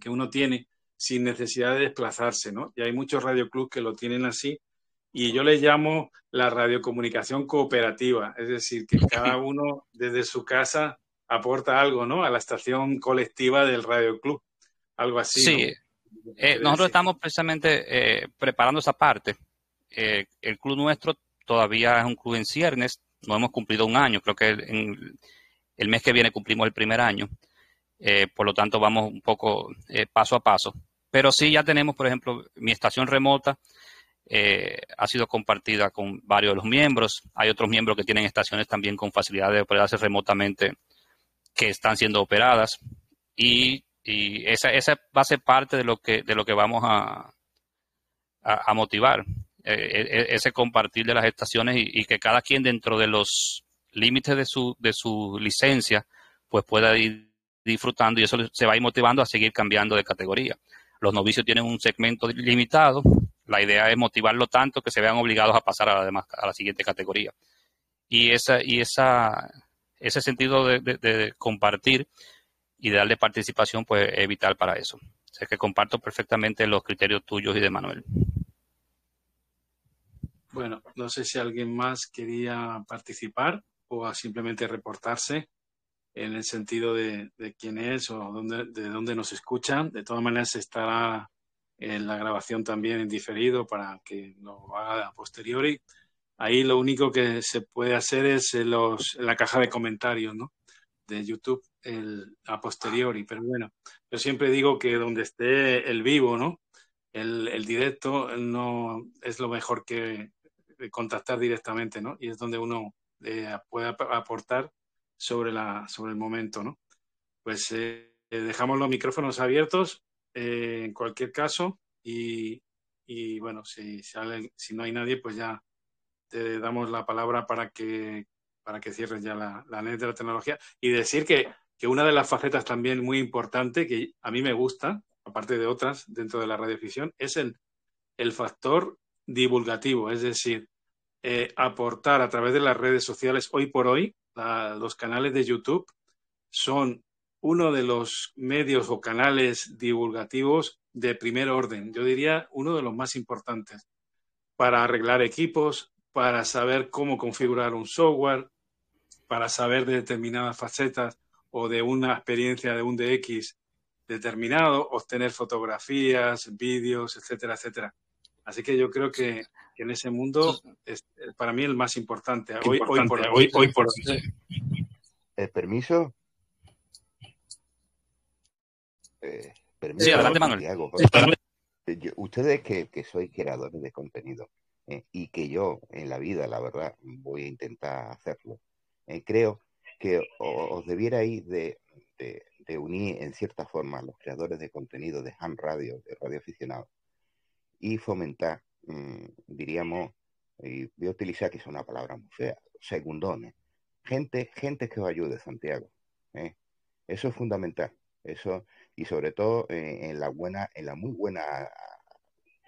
que uno tiene sin necesidad de desplazarse, ¿no? Y hay muchos radioclubs que lo tienen así y yo le llamo la radiocomunicación cooperativa, es decir, que cada uno desde su casa aporta algo, ¿no? A la estación colectiva del radioclub, algo así. Sí, eh, nosotros estamos precisamente eh, preparando esa parte. El club nuestro todavía es un club en ciernes, no hemos cumplido un año, creo que en el mes que viene cumplimos el primer año, por lo tanto vamos un poco paso a paso. Pero sí ya tenemos, por ejemplo, mi estación remota ha sido compartida con varios de los miembros, hay otros miembros que tienen estaciones también con facilidad de operarse remotamente que están siendo operadas. Y y esa, esa va a ser parte de lo que, de lo que vamos a, motivar, eh, eh, ese compartir de las estaciones y, que cada quien dentro de los límites de su, de su licencia, pues pueda ir disfrutando y eso se va a ir motivando a seguir cambiando de categoría. Los novicios tienen un segmento limitado, la idea es motivarlo tanto que se vean obligados a pasar a la, demás, a la siguiente categoría. Y, esa, y esa, ese sentido de, de compartir y darle participación pues es vital para eso. O sea que comparto perfectamente los criterios tuyos y de Manuel. Bueno, no sé si alguien más quería participar o simplemente reportarse en el sentido de, quién es o dónde, de dónde nos escuchan. De todas maneras, estará en la grabación también en diferido para que lo haga a posteriori. Ahí lo único que se puede hacer es en, los, la caja de comentarios ¿no? de YouTube el, a posteriori, pero bueno, yo siempre digo que donde esté el vivo, ¿no? El, el directo no es lo mejor que contactar directamente, ¿no? Y es donde uno eh, puede aportar sobre, la, sobre el momento, ¿no? Pues eh, dejamos los micrófonos abiertos eh, en cualquier caso y, y bueno, si, si, no hay nadie, pues ya te damos la palabra para que, para que cierres ya la, la net de la tecnología y decir que que una de las facetas también muy importante que a mí me gusta, aparte de otras dentro de la radiodifusión, es el, el factor divulgativo, es decir, eh, aportar a través de las redes sociales hoy por hoy, los canales de YouTube son uno de los medios o canales divulgativos de primer orden, yo diría uno de los más importantes, para arreglar equipos, para saber cómo configurar un software, para saber de determinadas facetas o de una experiencia de un DX determinado, obtener fotografías, vídeos, etcétera, etcétera. Así que yo creo que, en ese mundo es para mí el más importante. Hoy, hoy por hoy. hoy, por ¿El permiso? Eh, permiso sí, adelante, Manuel. ustedes que, que sois creadores de contenido eh, y que yo en la vida, la verdad, voy a intentar hacerlo, eh, creo que os debierais de, de, unir en cierta forma a los creadores de contenido de ham radio, de radio aficionado, y fomentar, mm, diríamos, y voy a utilizar que es una palabra muy fea, segundones, gente, gente que os ayude, Santiago. ¿eh? Eso es fundamental. Eso, y sobre todo eh, en la buena, en la muy buena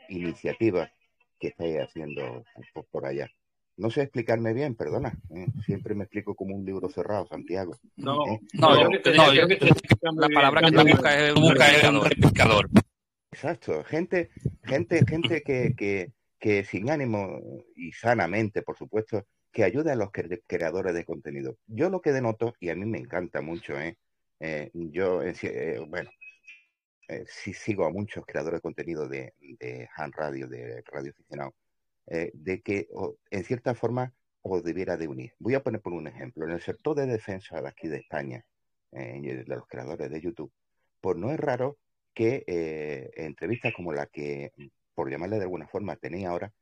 iniciativa que estáis haciendo por allá. No sé explicarme bien, perdona. ¿eh? Siempre me explico como un libro cerrado, Santiago. No, ¿eh? no, yo, la palabra que te busca es, un replicador. Exacto. Gente, gente, gente que, sin ánimo y sanamente, por supuesto, que ayude a los creadores de contenido. Yo lo que denoto, y a mí me encanta mucho, ¿eh? eh yo, eh, bueno, eh, sí sigo a muchos creadores de contenido de, de Han Radio, de Radio Aficionado, eh, de que en cierta forma os debiera de unir. Voy a poner por un ejemplo. En el sector de defensa de aquí de España, eh, de los creadores de YouTube, pues no es raro que eh, entrevistas como la que, por llamarle de alguna forma, tenéis ahora,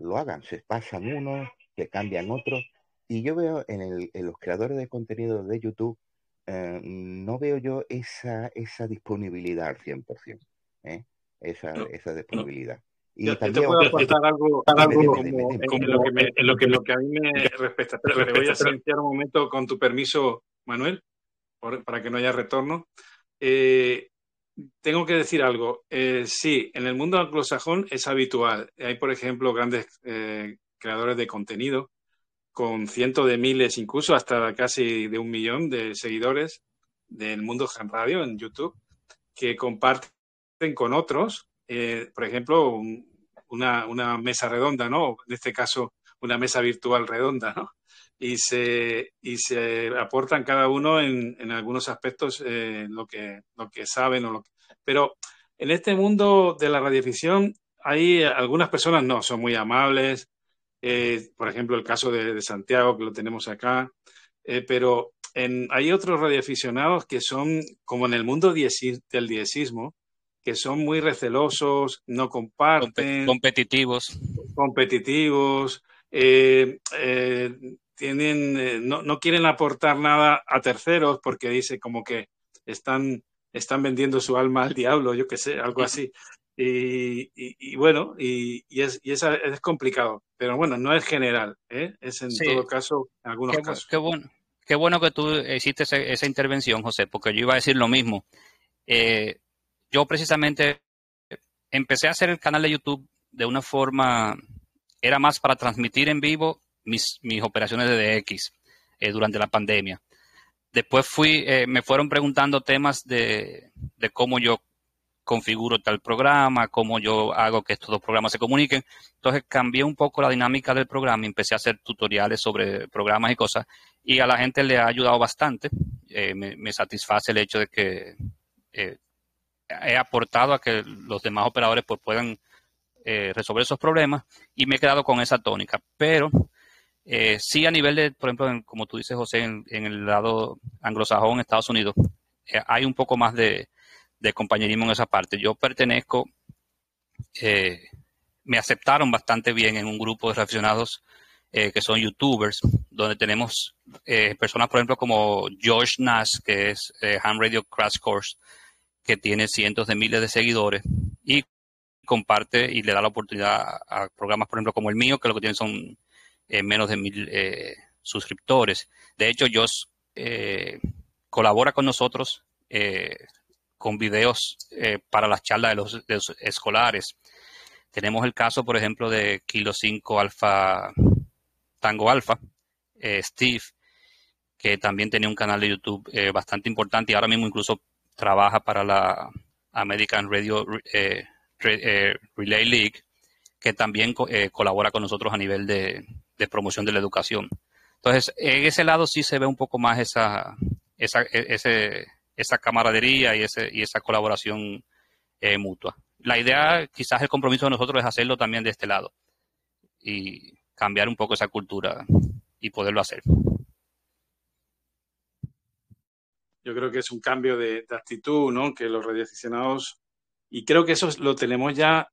lo hagan. Se pasan unos, que cambian otros. Y yo veo en, el, en los creadores de contenido de YouTube, no veo yo esa, esa disponibilidad al 100%. Esa, esa disponibilidad. Y yo, también, te puedo aportar algo, algo como, en, lo que me, en, lo que, lo que a mí me respecta. Pero te voy a silenciar un momento con tu permiso, Manuel, por, para que no haya retorno. Eh, tengo que decir algo. Eh, sí, en el mundo anglosajón es habitual. Hay, por ejemplo, grandes eh, creadores de contenido con cientos de miles, incluso hasta casi de un millón de seguidores del mundo Gen Radio en YouTube que comparten con otros, eh, por ejemplo, una, una, mesa redonda, ¿no? En este caso, una mesa virtual redonda, ¿no? Y se, y se aportan cada uno en, en algunos aspectos eh, lo, que, lo que saben o lo que... Pero en este mundo de la radiodifusión hay algunas personas, no, son muy amables, eh, por ejemplo, el caso de, de, Santiago, que lo tenemos acá, eh, pero en, hay otros radioaficionados que son, como en el mundo del diesismo, que son muy recelosos, no comparten. Competitivos. Competitivos. Eh, eh, tienen, eh, no, no, quieren aportar nada a terceros porque dice como que están, están vendiendo su alma al diablo, yo qué sé, algo así. Y, y, y bueno, y, y, es, y es, es, complicado, pero bueno, no es general, ¿eh? es en sí. todo caso, en algunos qué, casos. Qué bueno, qué bueno que tú hiciste esa, esa, intervención, José, porque yo iba a decir lo mismo. Eh, yo precisamente empecé a hacer el canal de YouTube de una forma, era más para transmitir en vivo mis, mis operaciones de DX eh, durante la pandemia. Después fui, eh, me fueron preguntando temas de, de, cómo yo configuro tal programa, cómo yo hago que estos dos programas se comuniquen. Entonces cambié un poco la dinámica del programa empecé a hacer tutoriales sobre programas y cosas y a la gente le ha ayudado bastante. Eh, me, satisface el hecho de que he aportado a que los demás operadores pues, puedan resolver esos problemas y me he quedado con esa tónica. Pero eh, sí a nivel de, por ejemplo, en, como tú dices, José, en, en, el lado anglosajón, Estados Unidos, eh, hay un poco más de, compañerismo en esa parte. Yo pertenezco, eh, me aceptaron bastante bien en un grupo de aficionados que son youtubers, donde tenemos personas, por ejemplo, como George Nash, que es Ham Radio Crash Course, que tiene cientos de miles de seguidores y comparte y le da la oportunidad a programas, por ejemplo, como el mío, que lo que tienen son eh, menos de mil eh, suscriptores. De hecho, Josh eh, colabora con nosotros eh, con videos eh, para las charlas de los, de los, escolares. Tenemos el caso, por ejemplo, de Kilo 5 Alfa Tango Alfa, Steve, que también tenía un canal de YouTube bastante importante y ahora mismo incluso trabaja para la American Radio eh, eh, Relay League, que también eh, colabora con nosotros a nivel de, de, promoción de la educación. Entonces, en ese lado sí se ve un poco más esa, esa, e, esa camaradería y, ese, y esa colaboración eh, mutua. La idea, quizás el compromiso de nosotros es hacerlo también de este lado y cambiar un poco esa cultura y poderlo hacer. yo creo que es un cambio de, de actitud, ¿no? Que los radioaficionados, y creo que eso lo tenemos ya,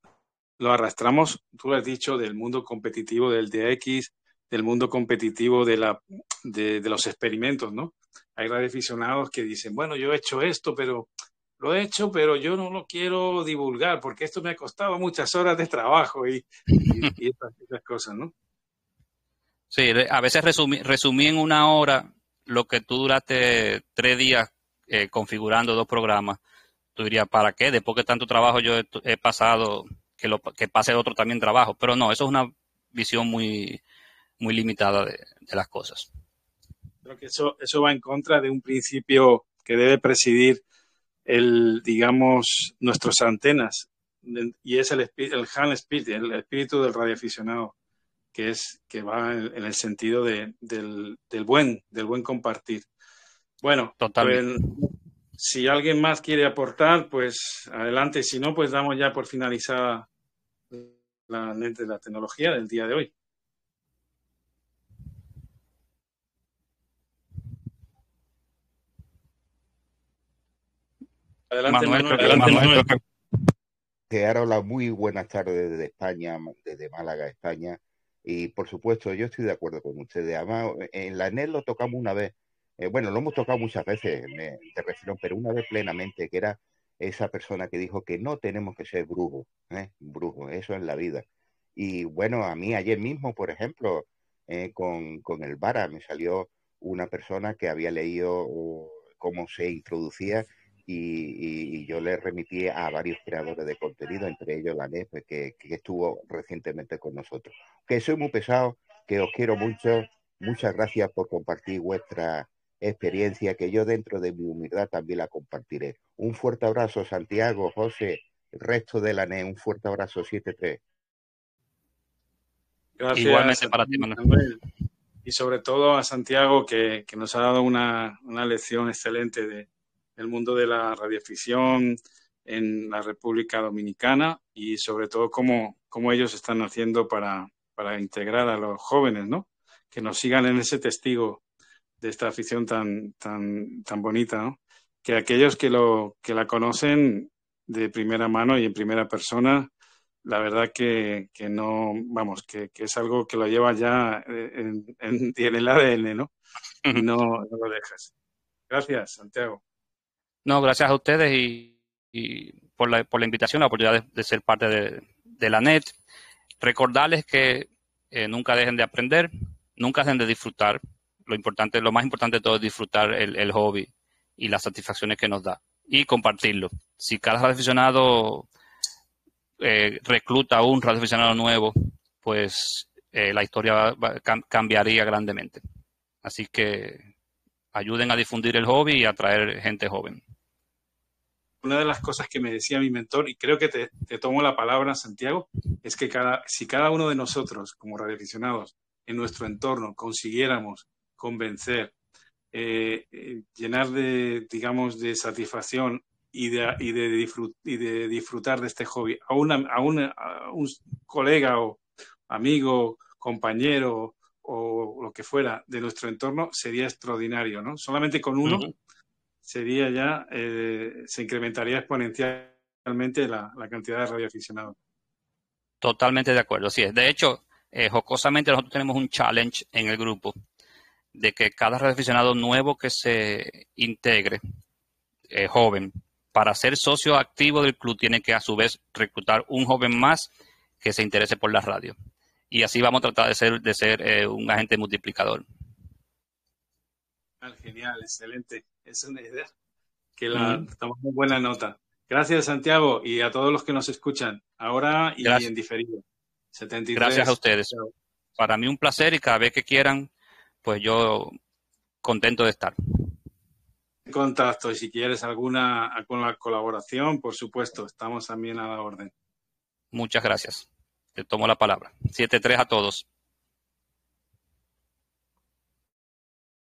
lo arrastramos, tú lo has dicho, del mundo competitivo del DX, del mundo competitivo de, la, de, los experimentos, ¿no? Hay radioaficionados que dicen, bueno, yo he hecho esto, pero lo he hecho, pero yo no lo quiero divulgar porque esto me ha costado muchas horas de trabajo y, y, esas, cosas, ¿no? Sí, a veces resumí, resumí en una hora lo que tú duraste tres días eh, configurando dos programas, tú dirías, ¿para qué? Después que tanto trabajo yo he pasado, que, lo, que pase otro también trabajo. Pero no, eso es una visión muy, muy limitada de, de las cosas. Creo que eso, eso va en contra de un principio que debe presidir el, digamos, nuestras antenas, y es el, el Han Spirit, el espíritu del radioaficionado que es que va en, en el sentido de, del, del, buen del buen compartir. Bueno, pues, si alguien más quiere aportar, pues adelante. Si no, pues damos ya por finalizada la lente de la tecnología del día de hoy. Adelante, Manuel. Manuel. Adelante, Manuel. Muy buenas tardes desde España, desde Málaga, España. Y por supuesto, yo estoy de acuerdo con ustedes. Además, en la NET lo tocamos una vez. Eh, bueno, lo hemos tocado muchas veces, me, te refiero, pero una vez plenamente, que era esa persona que dijo que no tenemos que ser brujos, ¿eh? brujos, eso es la vida. Y bueno, a mí ayer mismo, por ejemplo, eh, con, con el VARA me salió una persona que había leído cómo se introducía y, yo le remití a varios creadores de contenido, entre ellos la NEP, que, que, estuvo recientemente con nosotros. Que soy muy pesado, que os quiero mucho. Muchas gracias por compartir vuestra experiencia que yo dentro de mi humildad también la compartiré. Un fuerte abrazo, Santiago, José, el resto de la NE, un fuerte abrazo 7-3. Gracias. Igualmente para ti, Manuel. Y sobre todo a Santiago, que, nos ha dado una, lección excelente de, del mundo de la radioficción en la República Dominicana y sobre todo cómo, cómo ellos están haciendo para, para integrar a los jóvenes, ¿no? Que nos sigan en ese testigo de esta afición tan, tan, tan bonita, ¿no? Que aquellos que, lo, que la conocen de primera mano y en primera persona, la verdad que, que no, vamos, que, que, es algo que lo lleva ya en, en, en el ADN, ¿no? Y no, no, lo dejas. Gracias, Santiago. No, gracias a ustedes y, y por, la, por la invitación, la oportunidad de, de ser parte de, de, la NET. Recordarles que eh, nunca dejen de aprender, nunca dejen de disfrutar lo importante, lo más importante de todo es disfrutar el, hobby y las satisfacciones que nos da y compartirlo. Si cada aficionado eh, recluta a un aficionado nuevo, pues eh, la historia cambiaría grandemente. Así que ayuden a difundir el hobby y a atraer gente joven. Una de las cosas que me decía mi mentor, y creo que te, te tomo la palabra, Santiago, es que cada, si cada uno de nosotros, como radioaficionados, en nuestro entorno consiguiéramos convencer, eh, eh, llenar de, digamos, de satisfacción y de, y de, y de disfrutar de este hobby a, una, a, a un colega o amigo, compañero o lo que fuera de nuestro entorno sería extraordinario, ¿no? Solamente con uno sería ya, eh, se incrementaría exponencialmente la, la, cantidad de radioaficionados. Totalmente de acuerdo, sí. De hecho, jocosamente nosotros tenemos un challenge en el grupo de que cada radioaficionado nuevo que se integre, eh, joven, para ser socio activo del club tiene que a su vez reclutar un joven más que se interese por la radio. Y así vamos a tratar de ser, de ser eh, un agente multiplicador. Genial, excelente. Es una idea que la tomamos muy buena nota. Gracias, Santiago, y a todos los que nos escuchan, ahora y en diferido. 73. Gracias a ustedes. Para mí un placer y cada vez que quieran pues yo contento de estar. Contacto y si quieres alguna con la colaboración, por supuesto, estamos también a la orden. Muchas gracias. Te tomo la palabra. 7-3 a todos.